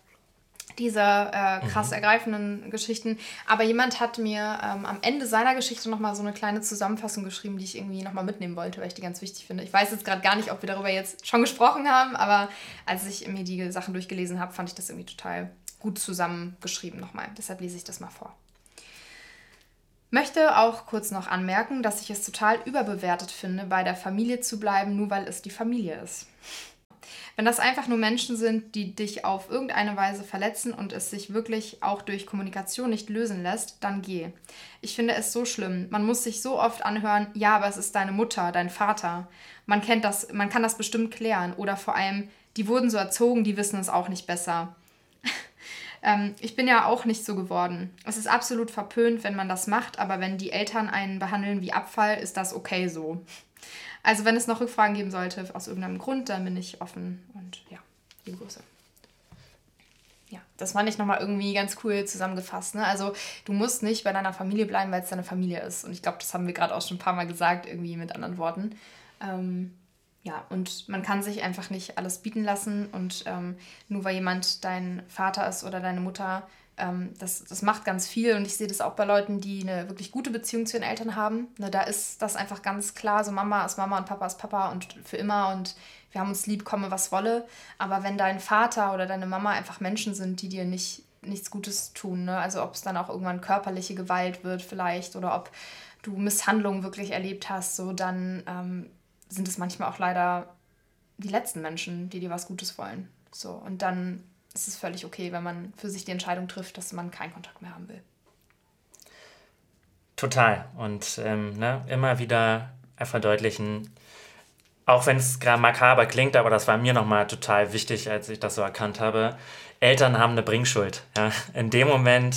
diese äh, krass mhm. ergreifenden Geschichten. Aber jemand hat mir ähm, am Ende seiner Geschichte nochmal so eine kleine Zusammenfassung geschrieben, die ich irgendwie nochmal mitnehmen wollte, weil ich die ganz wichtig finde. Ich weiß jetzt gerade gar nicht, ob wir darüber jetzt schon gesprochen haben, aber als ich mir die Sachen durchgelesen habe, fand ich das irgendwie total gut zusammengeschrieben nochmal. Deshalb lese ich das mal vor. Möchte auch kurz noch anmerken, dass ich es total überbewertet finde, bei der Familie zu bleiben, nur weil es die Familie ist. Wenn das einfach nur Menschen sind, die dich auf irgendeine Weise verletzen und es sich wirklich auch durch Kommunikation nicht lösen lässt, dann geh. Ich finde es so schlimm. Man muss sich so oft anhören, ja, aber es ist deine Mutter, dein Vater. Man kennt das, man kann das bestimmt klären. Oder vor allem, die wurden so erzogen, die wissen es auch nicht besser. Ähm, ich bin ja auch nicht so geworden. Es ist absolut verpönt, wenn man das macht, aber wenn die Eltern einen behandeln wie Abfall, ist das okay so. Also wenn es noch Rückfragen geben sollte, aus irgendeinem Grund, dann bin ich offen und ja, liebe Grüße. Ja, das fand ich nochmal irgendwie ganz cool zusammengefasst. Ne? Also du musst nicht bei deiner Familie bleiben, weil es deine Familie ist. Und ich glaube, das haben wir gerade auch schon ein paar Mal gesagt, irgendwie mit anderen Worten. Ähm, ja, und man kann sich einfach nicht alles bieten lassen. Und ähm, nur weil jemand dein Vater ist oder deine Mutter, ähm, das, das macht ganz viel und ich sehe das auch bei Leuten, die eine wirklich gute Beziehung zu ihren Eltern haben. Ne, da ist das einfach ganz klar, so Mama ist Mama und Papa ist Papa und für immer und wir haben uns lieb, komme was wolle. Aber wenn dein Vater oder deine Mama einfach Menschen sind, die dir nicht nichts Gutes tun, ne? also ob es dann auch irgendwann körperliche Gewalt wird vielleicht oder ob du Misshandlungen wirklich erlebt hast, so dann ähm, sind es manchmal auch leider die letzten Menschen, die dir was Gutes wollen. So und dann ist es völlig okay, wenn man für sich die Entscheidung trifft, dass man keinen Kontakt mehr haben will. Total. Und ähm, ne, immer wieder verdeutlichen, auch wenn es gerade makaber klingt, aber das war mir nochmal total wichtig, als ich das so erkannt habe. Eltern haben eine Bringschuld. Ja? In dem Moment,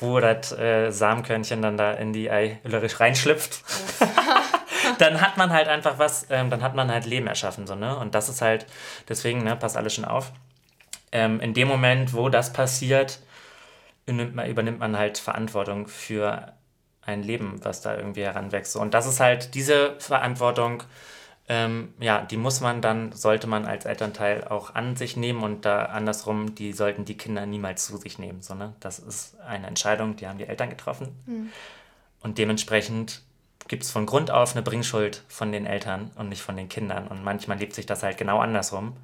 wo das äh, Samenkörnchen dann da in die Ei reinschlüpft, *laughs* dann hat man halt einfach was, ähm, dann hat man halt Leben erschaffen. So, ne? Und das ist halt, deswegen, ne, passt alles schon auf ähm, in dem Moment, wo das passiert, übernimmt man, übernimmt man halt Verantwortung für ein Leben, was da irgendwie heranwächst. Und das ist halt diese Verantwortung, ähm, ja, die muss man dann, sollte man als Elternteil auch an sich nehmen und da andersrum, die sollten die Kinder niemals zu sich nehmen, sondern das ist eine Entscheidung, die haben die Eltern getroffen. Mhm. Und dementsprechend gibt es von Grund auf eine Bringschuld von den Eltern und nicht von den Kindern. Und manchmal lebt sich das halt genau andersrum.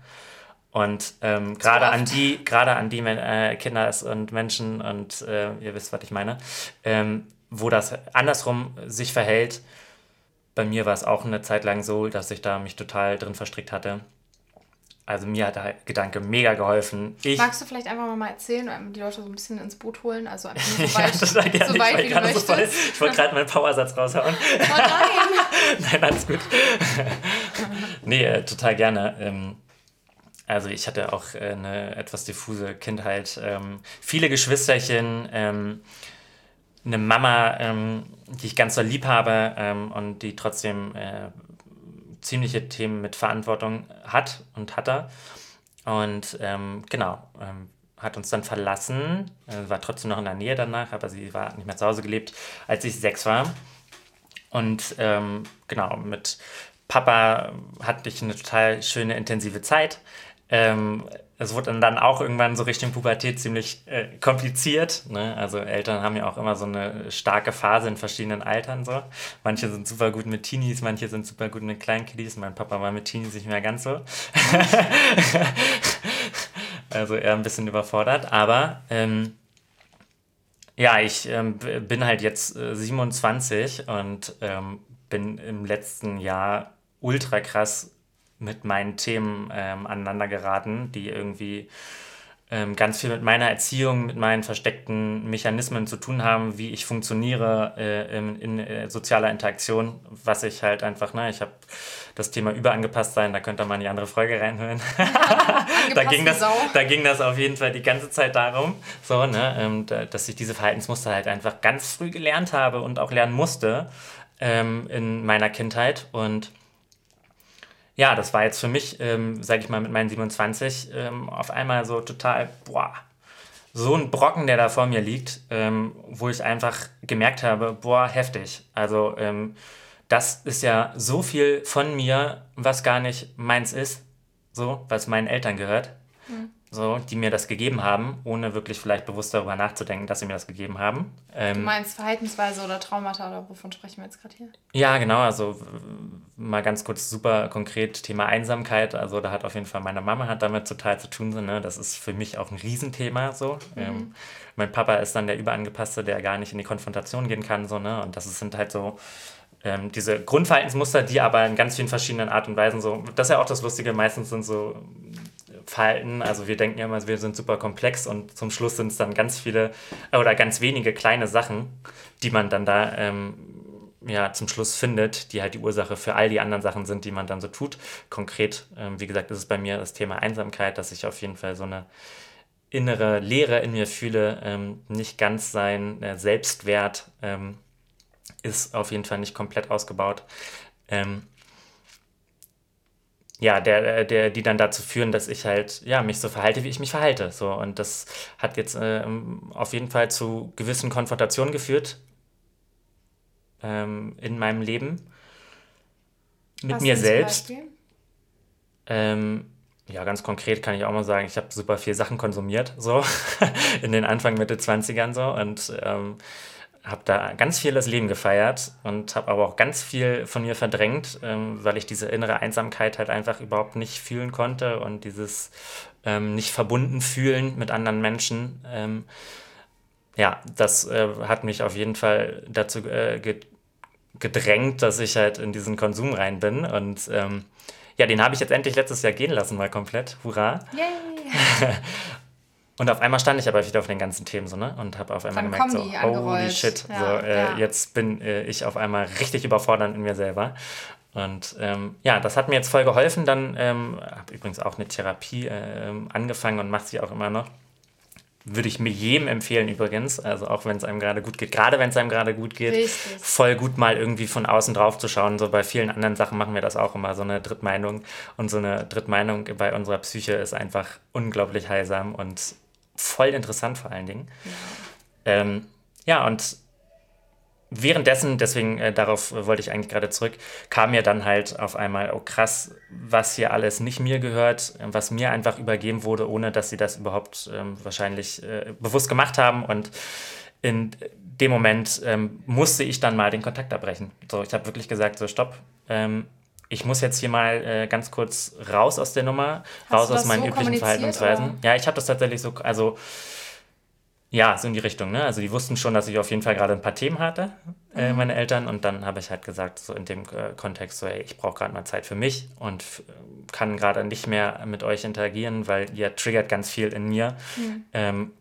Und ähm, gerade an die, gerade an die äh, Kinder und Menschen und äh, ihr wisst, was ich meine, ähm, wo das andersrum sich verhält. Bei mir war es auch eine Zeit lang so, dass ich da mich total drin verstrickt hatte. Also mir hat der Gedanke mega geholfen. Ich Magst du vielleicht einfach mal erzählen, die Leute so ein bisschen ins Boot holen? Also einfach *laughs* nur so weit, ja, gerne. So weit wie du möchtest. So ich wollte gerade meinen Powersatz raushauen. Oh nein! *laughs* nein, alles gut. *laughs* nee, äh, total gerne. Ähm, also ich hatte auch äh, eine etwas diffuse Kindheit. Ähm, viele Geschwisterchen, ähm, eine Mama, ähm, die ich ganz so lieb habe ähm, und die trotzdem äh, ziemliche Themen mit Verantwortung hat und hatte. Und ähm, genau, ähm, hat uns dann verlassen, äh, war trotzdem noch in der Nähe danach, aber sie war nicht mehr zu Hause gelebt, als ich sechs war. Und genau, mit Papa hatte ich eine total schöne, intensive Zeit. Ähm, es wurde dann auch irgendwann so Richtung Pubertät ziemlich äh, kompliziert. Ne? Also Eltern haben ja auch immer so eine starke Phase in verschiedenen Altern. So. Manche sind super gut mit Teenies, manche sind super gut mit Kleinkiddies. Mein Papa war mit Teenies nicht mehr ganz so. *laughs* also eher ein bisschen überfordert. Aber ähm, Ja, ich ähm, bin halt jetzt äh, 27 und ähm, bin im letzten Jahr ultra krass mit meinen Themen ähm, aneinander geraten, die irgendwie ähm, ganz viel mit meiner Erziehung, mit meinen versteckten Mechanismen zu tun haben, wie ich funktioniere äh, in, in äh, sozialer Interaktion, was ich halt einfach, ne, ich habe das Thema überangepasst sein, da könnt ihr mal in die andere Folge reinhören. *laughs* da, ging das, da ging das auf jeden Fall die ganze Zeit darum, so, ne, ähm, dass ich diese Verhaltensmuster halt einfach ganz früh gelernt habe und auch lernen musste ähm, in meiner Kindheit und ja, das war jetzt für mich, ähm, sage ich mal, mit meinen 27 ähm, auf einmal so total, boah, so ein Brocken, der da vor mir liegt, ähm, wo ich einfach gemerkt habe, boah, heftig. Also ähm, das ist ja so viel von mir, was gar nicht meins ist, so, was meinen Eltern gehört. Mhm so, die mir das gegeben haben, ohne wirklich vielleicht bewusst darüber nachzudenken, dass sie mir das gegeben haben. Ähm, du meinst Verhaltensweise oder Traumata oder wovon sprechen wir jetzt gerade hier? Ja, genau, also mal ganz kurz super konkret Thema Einsamkeit. Also da hat auf jeden Fall meine Mama hat damit total zu tun. Ne? Das ist für mich auch ein Riesenthema. So. Mhm. Ähm, mein Papa ist dann der Überangepasste, der gar nicht in die Konfrontation gehen kann. So, ne? Und das sind halt so ähm, diese Grundverhaltensmuster, die aber in ganz vielen verschiedenen Art und Weisen so, das ist ja auch das Lustige, meistens sind so Verhalten. Also wir denken ja immer, wir sind super komplex und zum Schluss sind es dann ganz viele oder ganz wenige kleine Sachen, die man dann da ähm, ja, zum Schluss findet, die halt die Ursache für all die anderen Sachen sind, die man dann so tut. Konkret, ähm, wie gesagt, ist es bei mir das Thema Einsamkeit, dass ich auf jeden Fall so eine innere Leere in mir fühle, ähm, nicht ganz sein äh, Selbstwert ähm, ist auf jeden Fall nicht komplett ausgebaut. Ähm, ja, der, äh, der, die dann dazu führen, dass ich halt, ja, mich so verhalte, wie ich mich verhalte. So. Und das hat jetzt äh, auf jeden Fall zu gewissen Konfrontationen geführt ähm, in meinem Leben. Mit Was mir selbst. Ähm, ja, ganz konkret kann ich auch mal sagen, ich habe super viel Sachen konsumiert, so *laughs* in den Anfang, Mitte 20ern so. Und ähm, habe da ganz viel das Leben gefeiert und habe aber auch ganz viel von mir verdrängt, ähm, weil ich diese innere Einsamkeit halt einfach überhaupt nicht fühlen konnte und dieses ähm, nicht verbunden fühlen mit anderen Menschen. Ähm, ja, das äh, hat mich auf jeden Fall dazu äh, gedrängt, dass ich halt in diesen Konsum rein bin und ähm, ja, den habe ich jetzt endlich letztes Jahr gehen lassen, mal komplett. Hurra! Yay! *laughs* Und auf einmal stand ich aber wieder auf den ganzen Themen so, ne? Und habe auf einmal Dann gemerkt, so, holy shit, ja, so, äh, ja. jetzt bin äh, ich auf einmal richtig überfordert in mir selber. Und ähm, ja, das hat mir jetzt voll geholfen. Dann ähm, habe übrigens auch eine Therapie äh, angefangen und mache sie auch immer noch. Würde ich mir jedem empfehlen übrigens, also auch wenn es einem gerade gut geht, gerade wenn es einem gerade gut geht, Richtig. voll gut mal irgendwie von außen drauf zu schauen. So bei vielen anderen Sachen machen wir das auch immer, so eine Drittmeinung. Und so eine Drittmeinung bei unserer Psyche ist einfach unglaublich heilsam und voll interessant vor allen Dingen. Ja, ähm, ja und währenddessen, deswegen äh, darauf wollte ich eigentlich gerade zurück, kam mir dann halt auf einmal, oh krass, was hier alles nicht mir gehört, was mir einfach übergeben wurde, ohne dass sie das überhaupt ähm, wahrscheinlich äh, bewusst gemacht haben. Und in dem Moment ähm, musste ich dann mal den Kontakt abbrechen. So, ich habe wirklich gesagt, so stopp. Ähm, ich muss jetzt hier mal äh, ganz kurz raus aus der Nummer, Hast raus aus meinen so üblichen Verhaltensweisen. Oder? Ja, ich habe das tatsächlich so, also ja, so in die Richtung. Ne? Also die wussten schon, dass ich auf jeden Fall gerade ein paar Themen hatte, äh, mhm. meine Eltern. Und dann habe ich halt gesagt, so in dem äh, Kontext, so, ey, ich brauche gerade mal Zeit für mich und kann gerade nicht mehr mit euch interagieren, weil ihr triggert ganz viel in mir. Mhm. Ähm,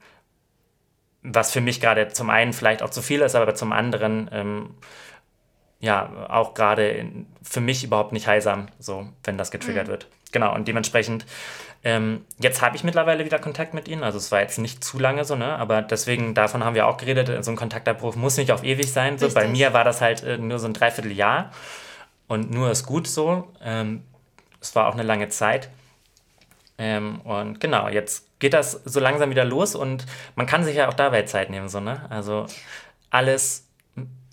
was für mich gerade zum einen vielleicht auch zu viel ist, aber zum anderen ähm, ja, auch gerade für mich überhaupt nicht heilsam, so, wenn das getriggert mhm. wird. Genau, und dementsprechend, ähm, jetzt habe ich mittlerweile wieder Kontakt mit ihnen, also es war jetzt nicht zu lange so, ne, aber deswegen, davon haben wir auch geredet, so ein Kontaktabbruch muss nicht auf ewig sein, so, bei mir war das halt äh, nur so ein Dreivierteljahr. Und nur ist gut so, ähm, es war auch eine lange Zeit. Ähm, und genau, jetzt geht das so langsam wieder los. Und man kann sich ja auch dabei Zeit nehmen, so, ne, also alles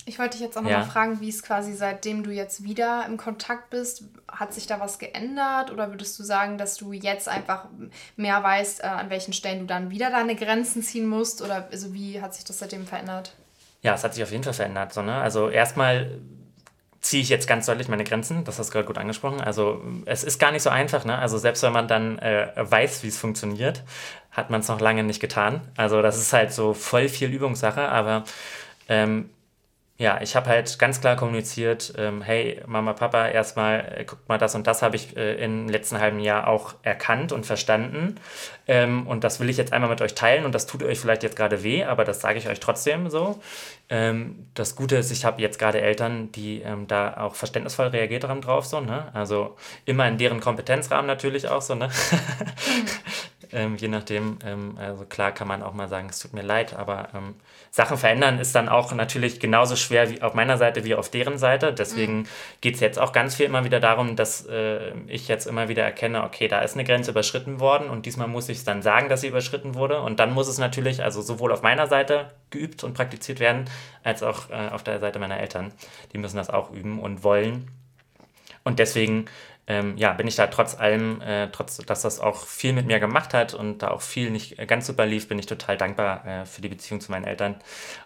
ich wollte dich jetzt auch nochmal ja. fragen, wie es quasi seitdem du jetzt wieder im Kontakt bist, hat sich da was geändert oder würdest du sagen, dass du jetzt einfach mehr weißt, äh, an welchen Stellen du dann wieder deine Grenzen ziehen musst oder also wie hat sich das seitdem verändert? Ja, es hat sich auf jeden Fall verändert. So, ne? Also erstmal ziehe ich jetzt ganz deutlich meine Grenzen, das hast du gerade gut angesprochen. Also es ist gar nicht so einfach, ne? Also selbst wenn man dann äh, weiß, wie es funktioniert, hat man es noch lange nicht getan. Also das ist halt so voll viel Übungssache, aber ähm, ja, ich habe halt ganz klar kommuniziert, ähm, hey Mama, Papa, erstmal, äh, guckt mal, das und das habe ich äh, im letzten halben Jahr auch erkannt und verstanden. Ähm, und das will ich jetzt einmal mit euch teilen und das tut euch vielleicht jetzt gerade weh, aber das sage ich euch trotzdem so. Ähm, das Gute ist, ich habe jetzt gerade Eltern, die ähm, da auch verständnisvoll reagiert haben drauf, so, ne? Also immer in deren Kompetenzrahmen natürlich auch so, ne? *laughs* Ähm, je nachdem, ähm, also klar kann man auch mal sagen, es tut mir leid, aber ähm, Sachen verändern ist dann auch natürlich genauso schwer wie auf meiner Seite wie auf deren Seite. Deswegen mhm. geht es jetzt auch ganz viel immer wieder darum, dass äh, ich jetzt immer wieder erkenne, okay, da ist eine Grenze überschritten worden und diesmal muss ich es dann sagen, dass sie überschritten wurde. Und dann muss es natürlich, also sowohl auf meiner Seite geübt und praktiziert werden, als auch äh, auf der Seite meiner Eltern. Die müssen das auch üben und wollen. Und deswegen ähm, ja, bin ich da trotz allem, äh, trotz dass das auch viel mit mir gemacht hat und da auch viel nicht ganz super lief, bin ich total dankbar äh, für die Beziehung zu meinen Eltern.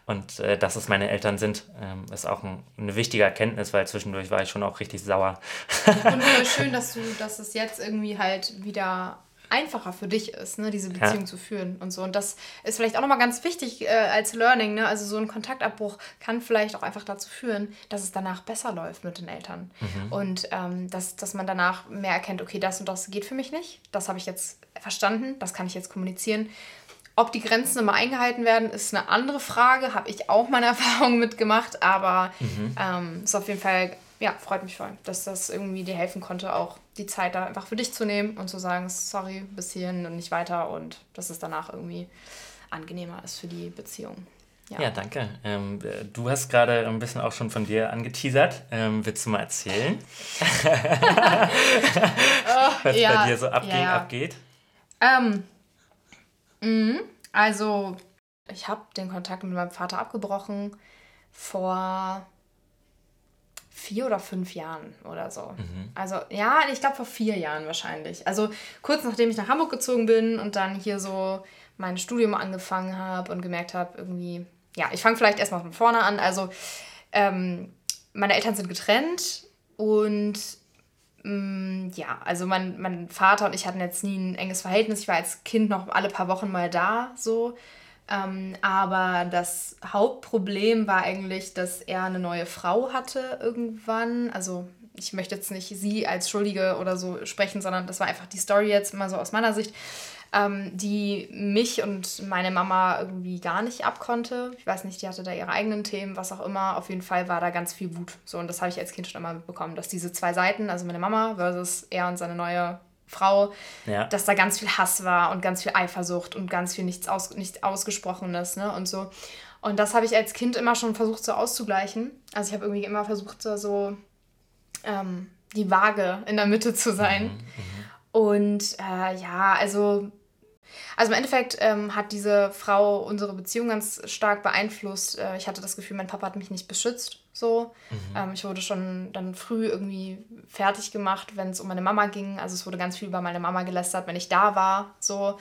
Und äh, dass es meine Eltern sind, ähm, ist auch ein, eine wichtige Erkenntnis, weil zwischendurch war ich schon auch richtig sauer. und *laughs* schön, dass du, dass es jetzt irgendwie halt wieder einfacher für dich ist, ne, diese Beziehung ja. zu führen und so. Und das ist vielleicht auch nochmal ganz wichtig äh, als Learning. Ne? Also so ein Kontaktabbruch kann vielleicht auch einfach dazu führen, dass es danach besser läuft mit den Eltern. Mhm. Und ähm, dass, dass man danach mehr erkennt, okay, das und das geht für mich nicht. Das habe ich jetzt verstanden, das kann ich jetzt kommunizieren. Ob die Grenzen immer eingehalten werden, ist eine andere Frage. Habe ich auch meine *laughs* Erfahrungen mitgemacht, aber mhm. ähm, ist auf jeden Fall ja, freut mich voll, dass das irgendwie dir helfen konnte, auch die Zeit da einfach für dich zu nehmen und zu sagen, sorry, bis hierhin und nicht weiter und dass es danach irgendwie angenehmer ist für die Beziehung. Ja, ja danke. Ähm, du hast gerade ein bisschen auch schon von dir angeteasert. Ähm, willst du mal erzählen, *laughs* was ja, bei dir so abging, ja. abgeht? Ähm, mh, also, ich habe den Kontakt mit meinem Vater abgebrochen vor vier oder fünf Jahren oder so. Mhm. Also ja, ich glaube vor vier Jahren wahrscheinlich. Also kurz nachdem ich nach Hamburg gezogen bin und dann hier so mein Studium angefangen habe und gemerkt habe, irgendwie, ja, ich fange vielleicht erstmal von vorne an. Also ähm, meine Eltern sind getrennt und mm, ja, also mein, mein Vater und ich hatten jetzt nie ein enges Verhältnis. Ich war als Kind noch alle paar Wochen mal da, so. Ähm, aber das Hauptproblem war eigentlich, dass er eine neue Frau hatte irgendwann. Also ich möchte jetzt nicht sie als Schuldige oder so sprechen, sondern das war einfach die Story jetzt mal so aus meiner Sicht, ähm, die mich und meine Mama irgendwie gar nicht abkonnte. Ich weiß nicht, die hatte da ihre eigenen Themen, was auch immer. Auf jeden Fall war da ganz viel Wut. So, und das habe ich als Kind schon mal mitbekommen, dass diese zwei Seiten, also meine Mama versus er und seine neue Frau, ja. dass da ganz viel Hass war und ganz viel Eifersucht und ganz viel nichts, aus, nichts Ausgesprochenes ne? und so. Und das habe ich als Kind immer schon versucht so auszugleichen. Also ich habe irgendwie immer versucht so, so ähm, die Waage in der Mitte zu sein. Mhm, mhm. und äh, ja, also also im Endeffekt ähm, hat diese Frau unsere Beziehung ganz stark beeinflusst. Äh, ich hatte das Gefühl, mein Papa hat mich nicht beschützt. So. Mhm. Ähm, ich wurde schon dann früh irgendwie fertig gemacht, wenn es um meine Mama ging. Also es wurde ganz viel über meine Mama gelästert, wenn ich da war. So.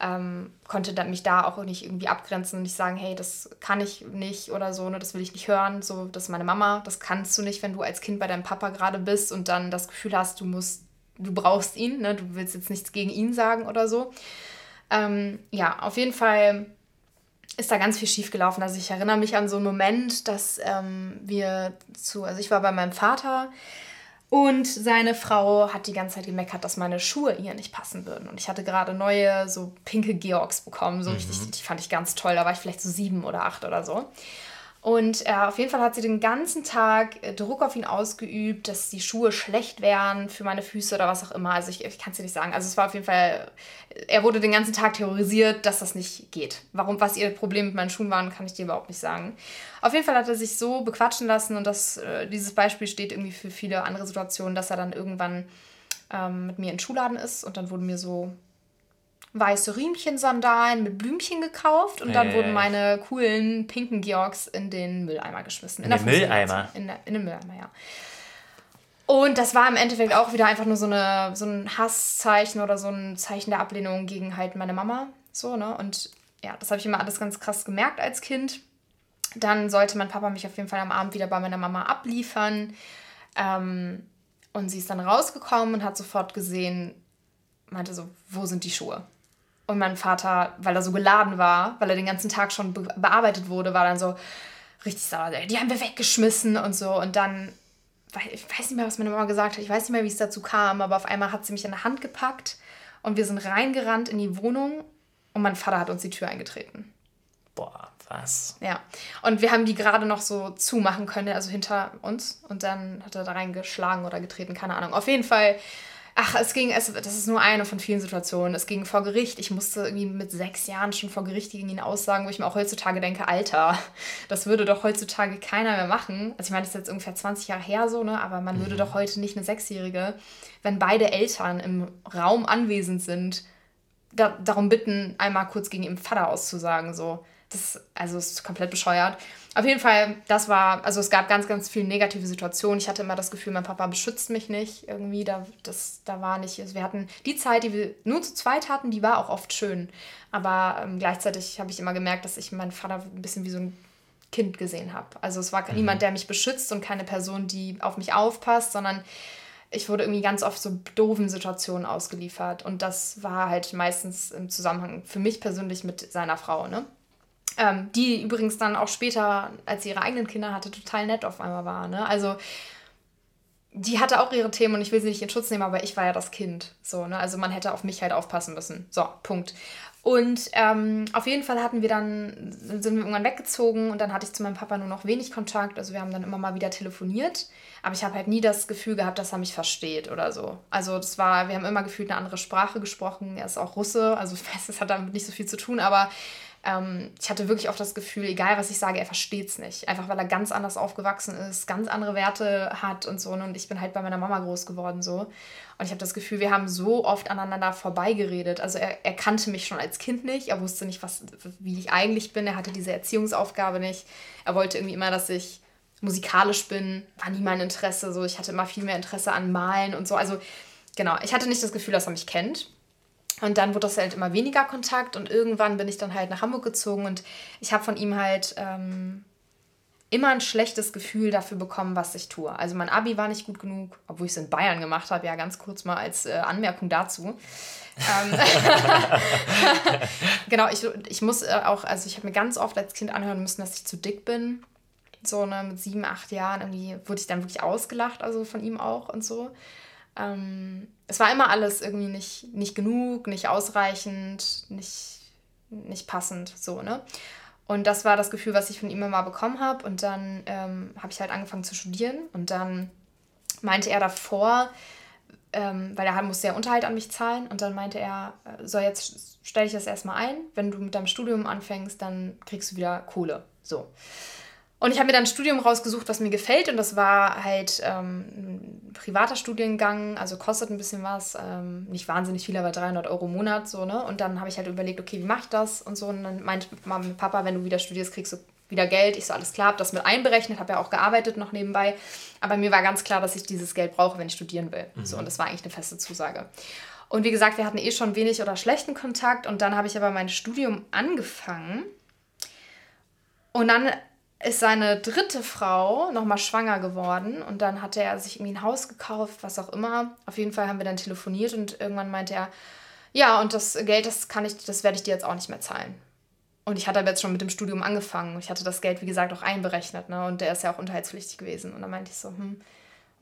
Ähm, konnte dann mich da auch nicht irgendwie abgrenzen und nicht sagen, hey, das kann ich nicht oder so, ne, das will ich nicht hören, so, das ist meine Mama, das kannst du nicht, wenn du als Kind bei deinem Papa gerade bist und dann das Gefühl hast, du musst, du brauchst ihn, ne, du willst jetzt nichts gegen ihn sagen oder so. Ähm, ja, auf jeden Fall ist da ganz viel schief gelaufen. Also ich erinnere mich an so einen Moment, dass ähm, wir zu, also ich war bei meinem Vater und seine Frau hat die ganze Zeit gemeckert, dass meine Schuhe ihr nicht passen würden. Und ich hatte gerade neue, so pinke Georgs bekommen. So mhm. richtig, die fand ich ganz toll. Da war ich vielleicht so sieben oder acht oder so. Und äh, auf jeden Fall hat sie den ganzen Tag äh, Druck auf ihn ausgeübt, dass die Schuhe schlecht wären für meine Füße oder was auch immer. Also ich, ich kann es dir nicht sagen. Also es war auf jeden Fall, er wurde den ganzen Tag terrorisiert, dass das nicht geht. Warum, was ihr Problem mit meinen Schuhen waren, kann ich dir überhaupt nicht sagen. Auf jeden Fall hat er sich so bequatschen lassen und das, äh, dieses Beispiel steht irgendwie für viele andere Situationen, dass er dann irgendwann ähm, mit mir in den Schuhladen ist und dann wurden mir so weiße Riemchensandalen mit Blümchen gekauft und dann äh. wurden meine coolen pinken Georgs in den Mülleimer geschmissen. In, in den Mülleimer? In, der, in den Mülleimer, ja. Und das war im Endeffekt auch wieder einfach nur so, eine, so ein Hasszeichen oder so ein Zeichen der Ablehnung gegen halt meine Mama. So, ne? Und ja, das habe ich immer alles ganz krass gemerkt als Kind. Dann sollte mein Papa mich auf jeden Fall am Abend wieder bei meiner Mama abliefern. Ähm, und sie ist dann rausgekommen und hat sofort gesehen, meinte so, wo sind die Schuhe? Und mein Vater, weil er so geladen war, weil er den ganzen Tag schon be bearbeitet wurde, war dann so richtig sauer. Die haben wir weggeschmissen und so. Und dann, ich weiß nicht mehr, was meine Mama gesagt hat, ich weiß nicht mehr, wie es dazu kam, aber auf einmal hat sie mich in der Hand gepackt und wir sind reingerannt in die Wohnung und mein Vater hat uns die Tür eingetreten. Boah, was? Ja. Und wir haben die gerade noch so zumachen können, also hinter uns. Und dann hat er da reingeschlagen oder getreten, keine Ahnung. Auf jeden Fall Ach, es ging, es, das ist nur eine von vielen Situationen. Es ging vor Gericht. Ich musste irgendwie mit sechs Jahren schon vor Gericht gegen ihn aussagen, wo ich mir auch heutzutage denke, Alter, das würde doch heutzutage keiner mehr machen. Also ich meine, das ist jetzt ungefähr 20 Jahre her so, ne? Aber man mhm. würde doch heute nicht eine Sechsjährige, wenn beide Eltern im Raum anwesend sind, da, darum bitten, einmal kurz gegen ihren Vater auszusagen. So. Das, also ist komplett bescheuert. Auf jeden Fall, das war, also es gab ganz, ganz viele negative Situationen. Ich hatte immer das Gefühl, mein Papa beschützt mich nicht irgendwie. Da, das, da war nicht, also wir hatten die Zeit, die wir nur zu zweit hatten, die war auch oft schön. Aber ähm, gleichzeitig habe ich immer gemerkt, dass ich meinen Vater ein bisschen wie so ein Kind gesehen habe. Also es war mhm. niemand, der mich beschützt und keine Person, die auf mich aufpasst, sondern ich wurde irgendwie ganz oft so doofen Situationen ausgeliefert. Und das war halt meistens im Zusammenhang für mich persönlich mit seiner Frau, ne? Ähm, die übrigens dann auch später, als sie ihre eigenen Kinder hatte, total nett auf einmal war. Ne? Also die hatte auch ihre Themen und ich will sie nicht in Schutz nehmen, aber ich war ja das Kind. So, ne? Also man hätte auf mich halt aufpassen müssen. So, Punkt. Und ähm, auf jeden Fall hatten wir dann, sind wir irgendwann weggezogen und dann hatte ich zu meinem Papa nur noch wenig Kontakt. Also wir haben dann immer mal wieder telefoniert. Aber ich habe halt nie das Gefühl gehabt, dass er mich versteht oder so. Also das war, wir haben immer gefühlt eine andere Sprache gesprochen. Er ist auch Russe, also *laughs* ich weiß, das hat damit nicht so viel zu tun, aber ähm, ich hatte wirklich oft das Gefühl, egal was ich sage, er versteht es nicht. Einfach weil er ganz anders aufgewachsen ist, ganz andere Werte hat und so. Und ich bin halt bei meiner Mama groß geworden so. Und ich habe das Gefühl, wir haben so oft aneinander vorbeigeredet. Also er, er kannte mich schon als Kind nicht, er wusste nicht, was, wie ich eigentlich bin, er hatte diese Erziehungsaufgabe nicht. Er wollte irgendwie immer, dass ich musikalisch bin, war nie mein Interesse. So, ich hatte immer viel mehr Interesse an Malen und so. Also genau, ich hatte nicht das Gefühl, dass er mich kennt. Und dann wurde das halt immer weniger Kontakt und irgendwann bin ich dann halt nach Hamburg gezogen und ich habe von ihm halt ähm, immer ein schlechtes Gefühl dafür bekommen, was ich tue. Also mein Abi war nicht gut genug, obwohl ich es in Bayern gemacht habe, ja ganz kurz mal als äh, Anmerkung dazu. Ähm, *laughs* genau, ich, ich muss äh, auch, also ich habe mir ganz oft als Kind anhören müssen, dass ich zu dick bin. So ne, mit sieben, acht Jahren irgendwie wurde ich dann wirklich ausgelacht, also von ihm auch und so. Ähm, es war immer alles irgendwie nicht, nicht genug, nicht ausreichend, nicht, nicht passend, so, ne? Und das war das Gefühl, was ich von ihm immer bekommen habe. Und dann ähm, habe ich halt angefangen zu studieren. Und dann meinte er davor, ähm, weil er musste ja Unterhalt an mich zahlen. Und dann meinte er, äh, so jetzt stelle ich das erstmal ein. Wenn du mit deinem Studium anfängst, dann kriegst du wieder Kohle. So. Und ich habe mir dann ein Studium rausgesucht, was mir gefällt. Und das war halt ähm, privater Studiengang, also kostet ein bisschen was. Ähm, nicht wahnsinnig viel, aber 300 Euro im Monat. So, ne? Und dann habe ich halt überlegt, okay, wie mache ich das? Und so. Und dann meinte Mama, Papa, wenn du wieder studierst, kriegst du wieder Geld. Ich so, alles klar, habe das mit einberechnet, habe ja auch gearbeitet noch nebenbei. Aber mir war ganz klar, dass ich dieses Geld brauche, wenn ich studieren will. Mhm. So, und das war eigentlich eine feste Zusage. Und wie gesagt, wir hatten eh schon wenig oder schlechten Kontakt. Und dann habe ich aber mein Studium angefangen. Und dann ist seine dritte Frau nochmal schwanger geworden und dann hatte er sich irgendwie ein Haus gekauft, was auch immer. Auf jeden Fall haben wir dann telefoniert und irgendwann meinte er, ja, und das Geld, das kann ich, das werde ich dir jetzt auch nicht mehr zahlen. Und ich hatte aber jetzt schon mit dem Studium angefangen. Ich hatte das Geld, wie gesagt, auch einberechnet, ne? Und der ist ja auch unterhaltspflichtig gewesen. Und dann meinte ich so, hm,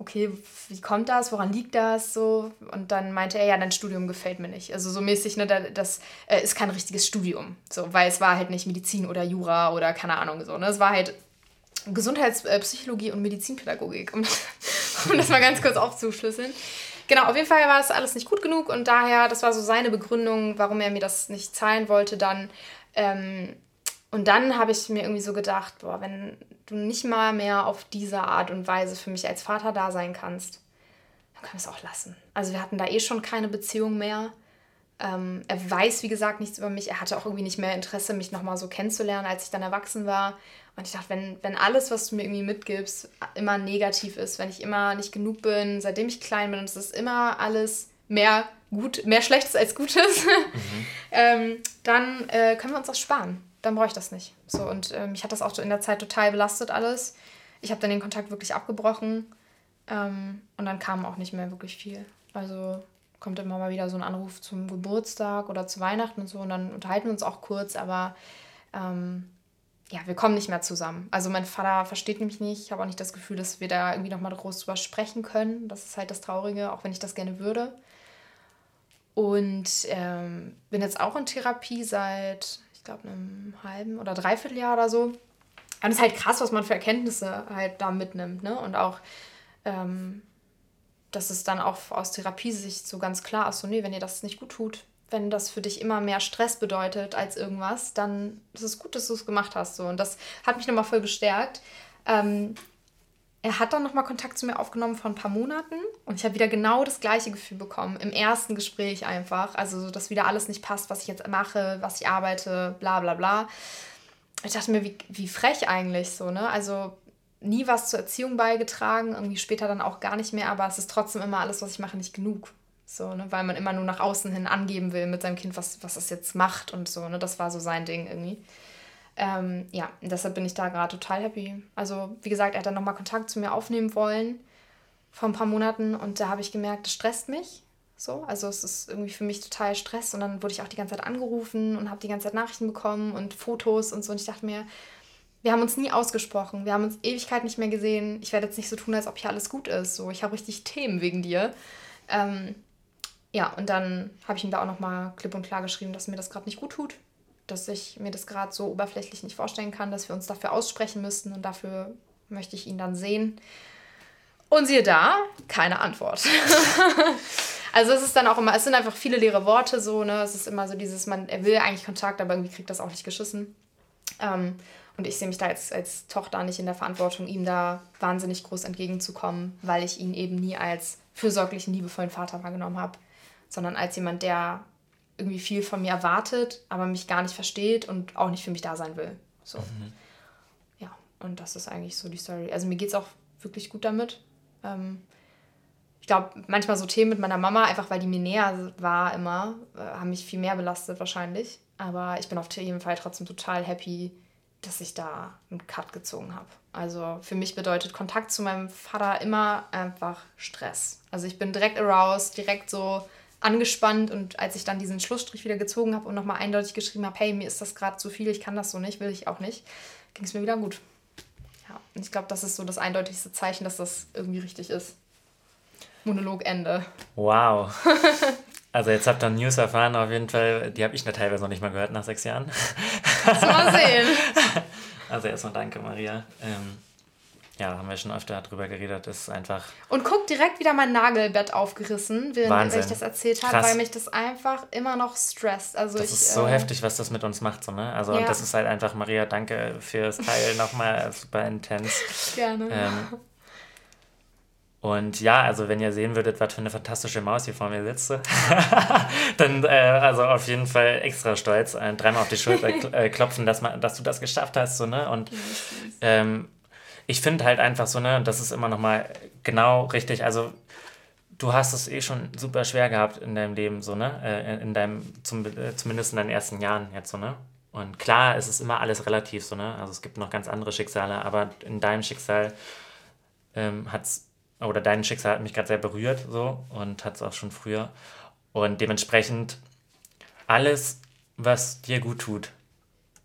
okay, wie kommt das, woran liegt das so? Und dann meinte er, ja, dein Studium gefällt mir nicht. Also so mäßig, ne, das äh, ist kein richtiges Studium, so, weil es war halt nicht Medizin oder Jura oder keine Ahnung so, ne? Es war halt Gesundheitspsychologie und Medizinpädagogik, um, *laughs* um das mal ganz kurz aufzuschlüsseln. Genau, auf jeden Fall war es alles nicht gut genug und daher, das war so seine Begründung, warum er mir das nicht zahlen wollte, dann ähm, und dann habe ich mir irgendwie so gedacht, boah, wenn du nicht mal mehr auf diese Art und Weise für mich als Vater da sein kannst, dann können wir es auch lassen. Also wir hatten da eh schon keine Beziehung mehr. Ähm, er weiß, wie gesagt, nichts über mich. Er hatte auch irgendwie nicht mehr Interesse, mich nochmal so kennenzulernen, als ich dann erwachsen war. Und ich dachte, wenn, wenn alles, was du mir irgendwie mitgibst, immer negativ ist, wenn ich immer nicht genug bin, seitdem ich klein bin, und es ist immer alles mehr gut, mehr Schlechtes als Gutes, *laughs* mhm. ähm, dann äh, können wir uns das sparen dann brauche ich das nicht. So, und äh, mich hat das auch in der Zeit total belastet alles. Ich habe dann den Kontakt wirklich abgebrochen ähm, und dann kam auch nicht mehr wirklich viel. Also, kommt immer mal wieder so ein Anruf zum Geburtstag oder zu Weihnachten und so und dann unterhalten wir uns auch kurz, aber ähm, ja, wir kommen nicht mehr zusammen. Also mein Vater versteht mich nicht. Ich habe auch nicht das Gefühl, dass wir da irgendwie nochmal groß drüber sprechen können. Das ist halt das Traurige, auch wenn ich das gerne würde. Und ähm, bin jetzt auch in Therapie seit, ich glaube, einem halben oder dreiviertel Jahr oder so. Und es ist halt krass, was man für Erkenntnisse halt da mitnimmt. Ne? Und auch, ähm, dass es dann auch aus Therapiesicht so ganz klar ist, so, nee, wenn ihr das nicht gut tut, wenn das für dich immer mehr Stress bedeutet als irgendwas, dann ist es gut, dass du es gemacht hast. So. Und das hat mich nochmal voll bestärkt. Ähm, er hat dann nochmal Kontakt zu mir aufgenommen vor ein paar Monaten und ich habe wieder genau das gleiche Gefühl bekommen. Im ersten Gespräch einfach. Also, dass wieder alles nicht passt, was ich jetzt mache, was ich arbeite, bla bla bla. Ich dachte mir, wie, wie frech eigentlich so, ne? Also, nie was zur Erziehung beigetragen, irgendwie später dann auch gar nicht mehr, aber es ist trotzdem immer alles, was ich mache, nicht genug. So, ne? Weil man immer nur nach außen hin angeben will mit seinem Kind, was, was es jetzt macht und so, ne? Das war so sein Ding irgendwie. Ähm, ja, deshalb bin ich da gerade total happy. Also, wie gesagt, er hat dann nochmal Kontakt zu mir aufnehmen wollen vor ein paar Monaten und da habe ich gemerkt, das stresst mich. So, also es ist irgendwie für mich total Stress und dann wurde ich auch die ganze Zeit angerufen und habe die ganze Zeit Nachrichten bekommen und Fotos und so und ich dachte mir, wir haben uns nie ausgesprochen, wir haben uns Ewigkeit nicht mehr gesehen. Ich werde jetzt nicht so tun, als ob hier alles gut ist. So, ich habe richtig Themen wegen dir. Ähm, ja, und dann habe ich ihm da auch nochmal klipp und klar geschrieben, dass mir das gerade nicht gut tut, dass ich mir das gerade so oberflächlich nicht vorstellen kann, dass wir uns dafür aussprechen müssten und dafür möchte ich ihn dann sehen. Und siehe da, keine Antwort. *laughs* also es ist dann auch immer, es sind einfach viele leere Worte so, ne? Es ist immer so dieses, man, er will eigentlich Kontakt, aber irgendwie kriegt das auch nicht geschissen. Ähm, und ich sehe mich da jetzt als Tochter nicht in der Verantwortung, ihm da wahnsinnig groß entgegenzukommen, weil ich ihn eben nie als fürsorglichen, liebevollen Vater wahrgenommen habe, sondern als jemand, der irgendwie viel von mir erwartet, aber mich gar nicht versteht und auch nicht für mich da sein will. So. Mhm. Ja, und das ist eigentlich so die Story. Also mir geht es auch wirklich gut damit. Ähm, ich glaube, manchmal so Themen mit meiner Mama, einfach weil die mir näher war immer, äh, haben mich viel mehr belastet wahrscheinlich. Aber ich bin auf jeden Fall trotzdem total happy, dass ich da einen Cut gezogen habe. Also für mich bedeutet Kontakt zu meinem Vater immer einfach Stress. Also ich bin direkt aroused, direkt so angespannt und als ich dann diesen Schlussstrich wieder gezogen habe und nochmal eindeutig geschrieben habe, hey, mir ist das gerade zu viel, ich kann das so nicht, will ich auch nicht, ging es mir wieder gut. Ja, und ich glaube, das ist so das eindeutigste Zeichen, dass das irgendwie richtig ist. Monologende. Wow. *laughs* Also jetzt habt ihr News erfahren, auf jeden Fall, die habe ich da teilweise noch nicht mal gehört nach sechs Jahren. Mal sehen. *laughs* Also erstmal danke, Maria. Ähm, ja, haben wir schon öfter drüber geredet, ist einfach. Und guck, direkt wieder mein Nagelbett aufgerissen, während ich das erzählt habe, weil mich das einfach immer noch stresst. Also das ich, ist so äh, heftig, was das mit uns macht, so, ne? Also ja. das ist halt einfach, Maria, danke fürs Teil nochmal, *laughs* super intens. Gerne. Ähm, und ja, also wenn ihr sehen würdet, was für eine fantastische Maus hier vor mir sitzt, *laughs* dann äh, also auf jeden Fall extra stolz, äh, dreimal auf die Schulter *laughs* äh, klopfen, dass, man, dass du das geschafft hast. So, ne? Und ähm, ich finde halt einfach so, ne, das ist immer nochmal genau richtig. Also du hast es eh schon super schwer gehabt in deinem Leben, so, ne? Äh, in deinem, zum, äh, zumindest in deinen ersten Jahren jetzt so, ne? Und klar, es ist immer alles relativ so, ne? Also es gibt noch ganz andere Schicksale, aber in deinem Schicksal ähm, es oder dein Schicksal hat mich gerade sehr berührt so und hat es auch schon früher. Und dementsprechend alles, was dir gut tut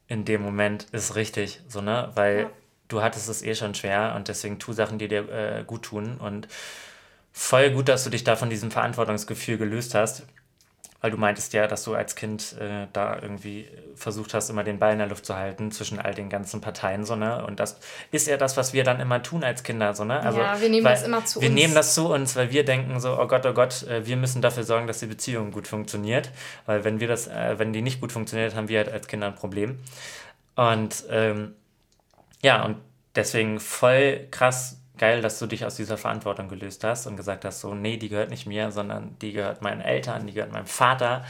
in dem Moment, ist richtig, so, ne? Weil ja. Du hattest es eh schon schwer und deswegen tu Sachen, die dir äh, gut tun. Und voll gut, dass du dich da von diesem Verantwortungsgefühl gelöst hast. Weil du meintest ja, dass du als Kind äh, da irgendwie versucht hast, immer den Ball in der Luft zu halten zwischen all den ganzen Parteien, so, ne? Und das ist ja das, was wir dann immer tun als Kinder, so, ne? Also, ja, wir nehmen das immer zu wir uns. Wir nehmen das zu uns, weil wir denken so, oh Gott, oh Gott, äh, wir müssen dafür sorgen, dass die Beziehung gut funktioniert. Weil wenn wir das, äh, wenn die nicht gut funktioniert, haben wir halt als Kinder ein Problem. Und ähm, ja, und deswegen voll krass geil, dass du dich aus dieser Verantwortung gelöst hast und gesagt hast, so, nee, die gehört nicht mir, sondern die gehört meinen Eltern, die gehört meinem Vater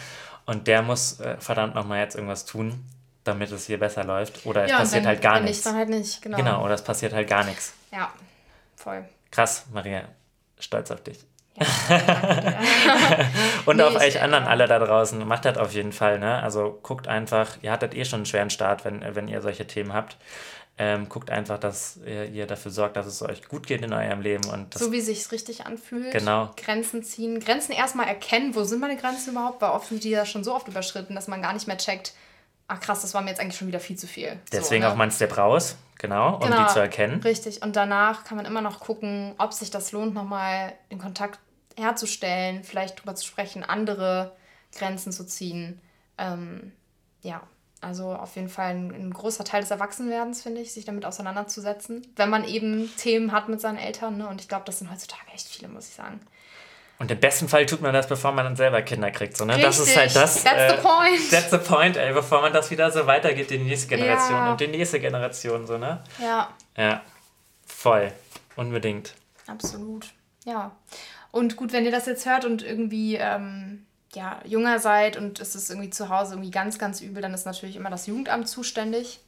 und der muss äh, verdammt nochmal jetzt irgendwas tun, damit es hier besser läuft. Oder es ja, passiert halt gar nichts. Dann halt nicht, genau. Genau, oder es passiert halt gar nichts. Ja, voll. Krass, Maria, stolz auf dich. Ja, *laughs* *laughs* und nee, auf euch anderen alle da draußen, macht das auf jeden Fall, ne? Also guckt einfach, ihr hattet eh schon einen schweren Start, wenn, wenn ihr solche Themen habt. Ähm, guckt einfach, dass ihr, ihr, dafür sorgt, dass es euch gut geht in eurem Leben. Und so wie sich richtig anfühlt. Genau. Grenzen ziehen. Grenzen erstmal erkennen, wo sind meine Grenzen überhaupt, weil oft sind die ja schon so oft überschritten, dass man gar nicht mehr checkt, ach krass, das war mir jetzt eigentlich schon wieder viel zu viel. Deswegen so, ne? auch mal ein Step raus, genau, um genau, die zu erkennen. Richtig. Und danach kann man immer noch gucken, ob sich das lohnt, nochmal den Kontakt herzustellen, vielleicht drüber zu sprechen, andere Grenzen zu ziehen. Ähm, ja, also auf jeden Fall ein, ein, großer Teil des Erwachsenwerdens, finde ich, sich damit auseinanderzusetzen. Wenn man eben Themen hat mit seinen Eltern. Ne? Und ich glaube, das sind heutzutage echt viele, muss ich sagen. Und im besten Fall tut man das, bevor man dann selber Kinder kriegt. So, ne? Das ist halt das. That's äh, the point. That's the point, ey, bevor man das wieder so weitergeht in die nächste Generation ja. und die nächste Generation. So, ne? Ja. Ja. Voll. Unbedingt. Absolut. Ja. Und gut, wenn ihr das jetzt hört und irgendwie ähm, ja, jünger seid und es ist irgendwie zu Hause irgendwie ganz, ganz übel, dann ist natürlich immer das Jugendamt zuständig.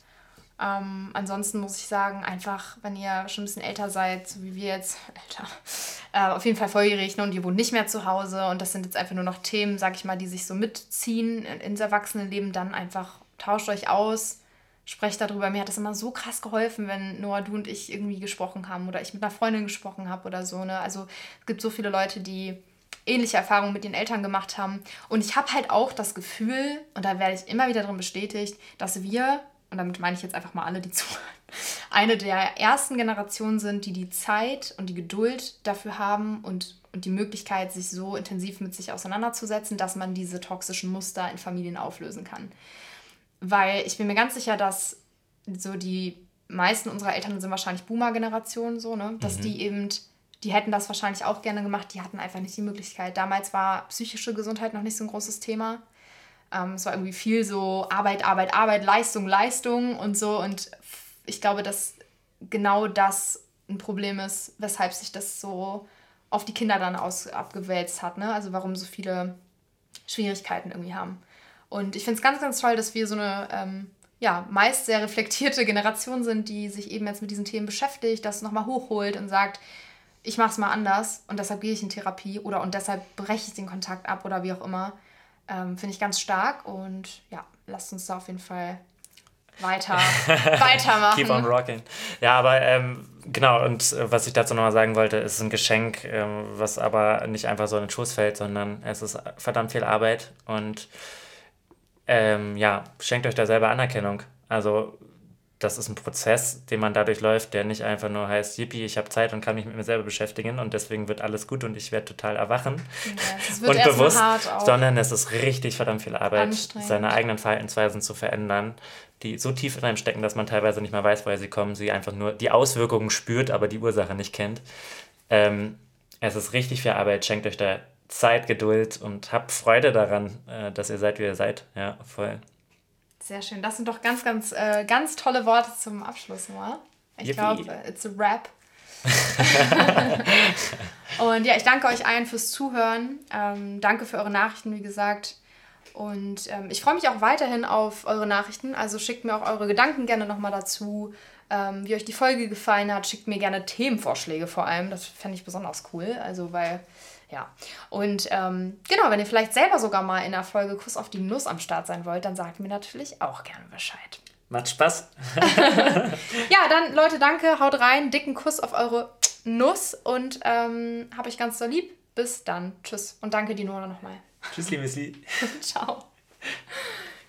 Ähm, ansonsten muss ich sagen, einfach, wenn ihr schon ein bisschen älter seid, so wie wir jetzt, *laughs* älter, äh, auf jeden Fall volljährig ne, und ihr wohnt nicht mehr zu Hause und das sind jetzt einfach nur noch Themen, sag ich mal, die sich so mitziehen ins Erwachsenenleben, dann einfach tauscht euch aus, sprecht darüber. Mir hat das immer so krass geholfen, wenn Noah, du und ich irgendwie gesprochen haben oder ich mit einer Freundin gesprochen habe oder so. Ne? Also es gibt so viele Leute, die ähnliche Erfahrungen mit den Eltern gemacht haben. Und ich habe halt auch das Gefühl, und da werde ich immer wieder drin bestätigt, dass wir, und damit meine ich jetzt einfach mal alle, die *laughs* zuhören, eine der ersten Generationen sind, die die Zeit und die Geduld dafür haben und, und die Möglichkeit, sich so intensiv mit sich auseinanderzusetzen, dass man diese toxischen Muster in Familien auflösen kann. Weil ich bin mir ganz sicher, dass so die meisten unserer Eltern sind wahrscheinlich Boomer-Generationen, so, ne? Dass mhm. die eben die hätten das wahrscheinlich auch gerne gemacht, die hatten einfach nicht die Möglichkeit. Damals war psychische Gesundheit noch nicht so ein großes Thema. Ähm, es war irgendwie viel so Arbeit, Arbeit, Arbeit, Leistung, Leistung und so. Und ich glaube, dass genau das ein Problem ist, weshalb sich das so auf die Kinder dann aus, abgewälzt hat. Ne? Also warum so viele Schwierigkeiten irgendwie haben. Und ich finde es ganz, ganz toll, dass wir so eine ähm, ja, meist sehr reflektierte Generation sind, die sich eben jetzt mit diesen Themen beschäftigt, das nochmal hochholt und sagt, ich mache es mal anders und deshalb gehe ich in Therapie oder und deshalb breche ich den Kontakt ab oder wie auch immer. Ähm, Finde ich ganz stark und ja, lasst uns da auf jeden Fall weiter, *laughs* weitermachen. Keep on rocking. Ja, aber ähm, genau, und äh, was ich dazu nochmal sagen wollte, ist ein Geschenk, ähm, was aber nicht einfach so in den Schoß fällt, sondern es ist verdammt viel Arbeit und ähm, ja, schenkt euch da selber Anerkennung. Also das ist ein Prozess, den man dadurch läuft, der nicht einfach nur heißt, yippie, ich habe Zeit und kann mich mit mir selber beschäftigen und deswegen wird alles gut und ich werde total erwachen ja, *laughs* und bewusst, sondern es ist richtig verdammt viel Arbeit, seine eigenen Verhaltensweisen zu verändern, die so tief in einem stecken, dass man teilweise nicht mehr weiß, woher sie kommen, sie einfach nur die Auswirkungen spürt, aber die Ursache nicht kennt. Ähm, es ist richtig viel Arbeit, schenkt euch da Zeit, Geduld und habt Freude daran, äh, dass ihr seid, wie ihr seid. Ja, voll. Sehr schön. Das sind doch ganz, ganz, äh, ganz tolle Worte zum Abschluss, Noah. Ich glaube, it's a wrap. *laughs* und ja, ich danke euch allen fürs Zuhören. Ähm, danke für eure Nachrichten, wie gesagt. Und ähm, ich freue mich auch weiterhin auf eure Nachrichten. Also schickt mir auch eure Gedanken gerne nochmal dazu, ähm, wie euch die Folge gefallen hat. Schickt mir gerne Themenvorschläge vor allem. Das fände ich besonders cool. Also, weil ja. Und ähm, genau, wenn ihr vielleicht selber sogar mal in der Folge Kuss auf die Nuss am Start sein wollt, dann sagt mir natürlich auch gerne Bescheid. Macht Spaß. *laughs* ja, dann Leute, danke, haut rein, dicken Kuss auf eure Nuss und ähm, hab euch ganz so lieb. Bis dann. Tschüss. Und danke, die Nora nochmal. Tschüss, liebes *laughs* Ciao.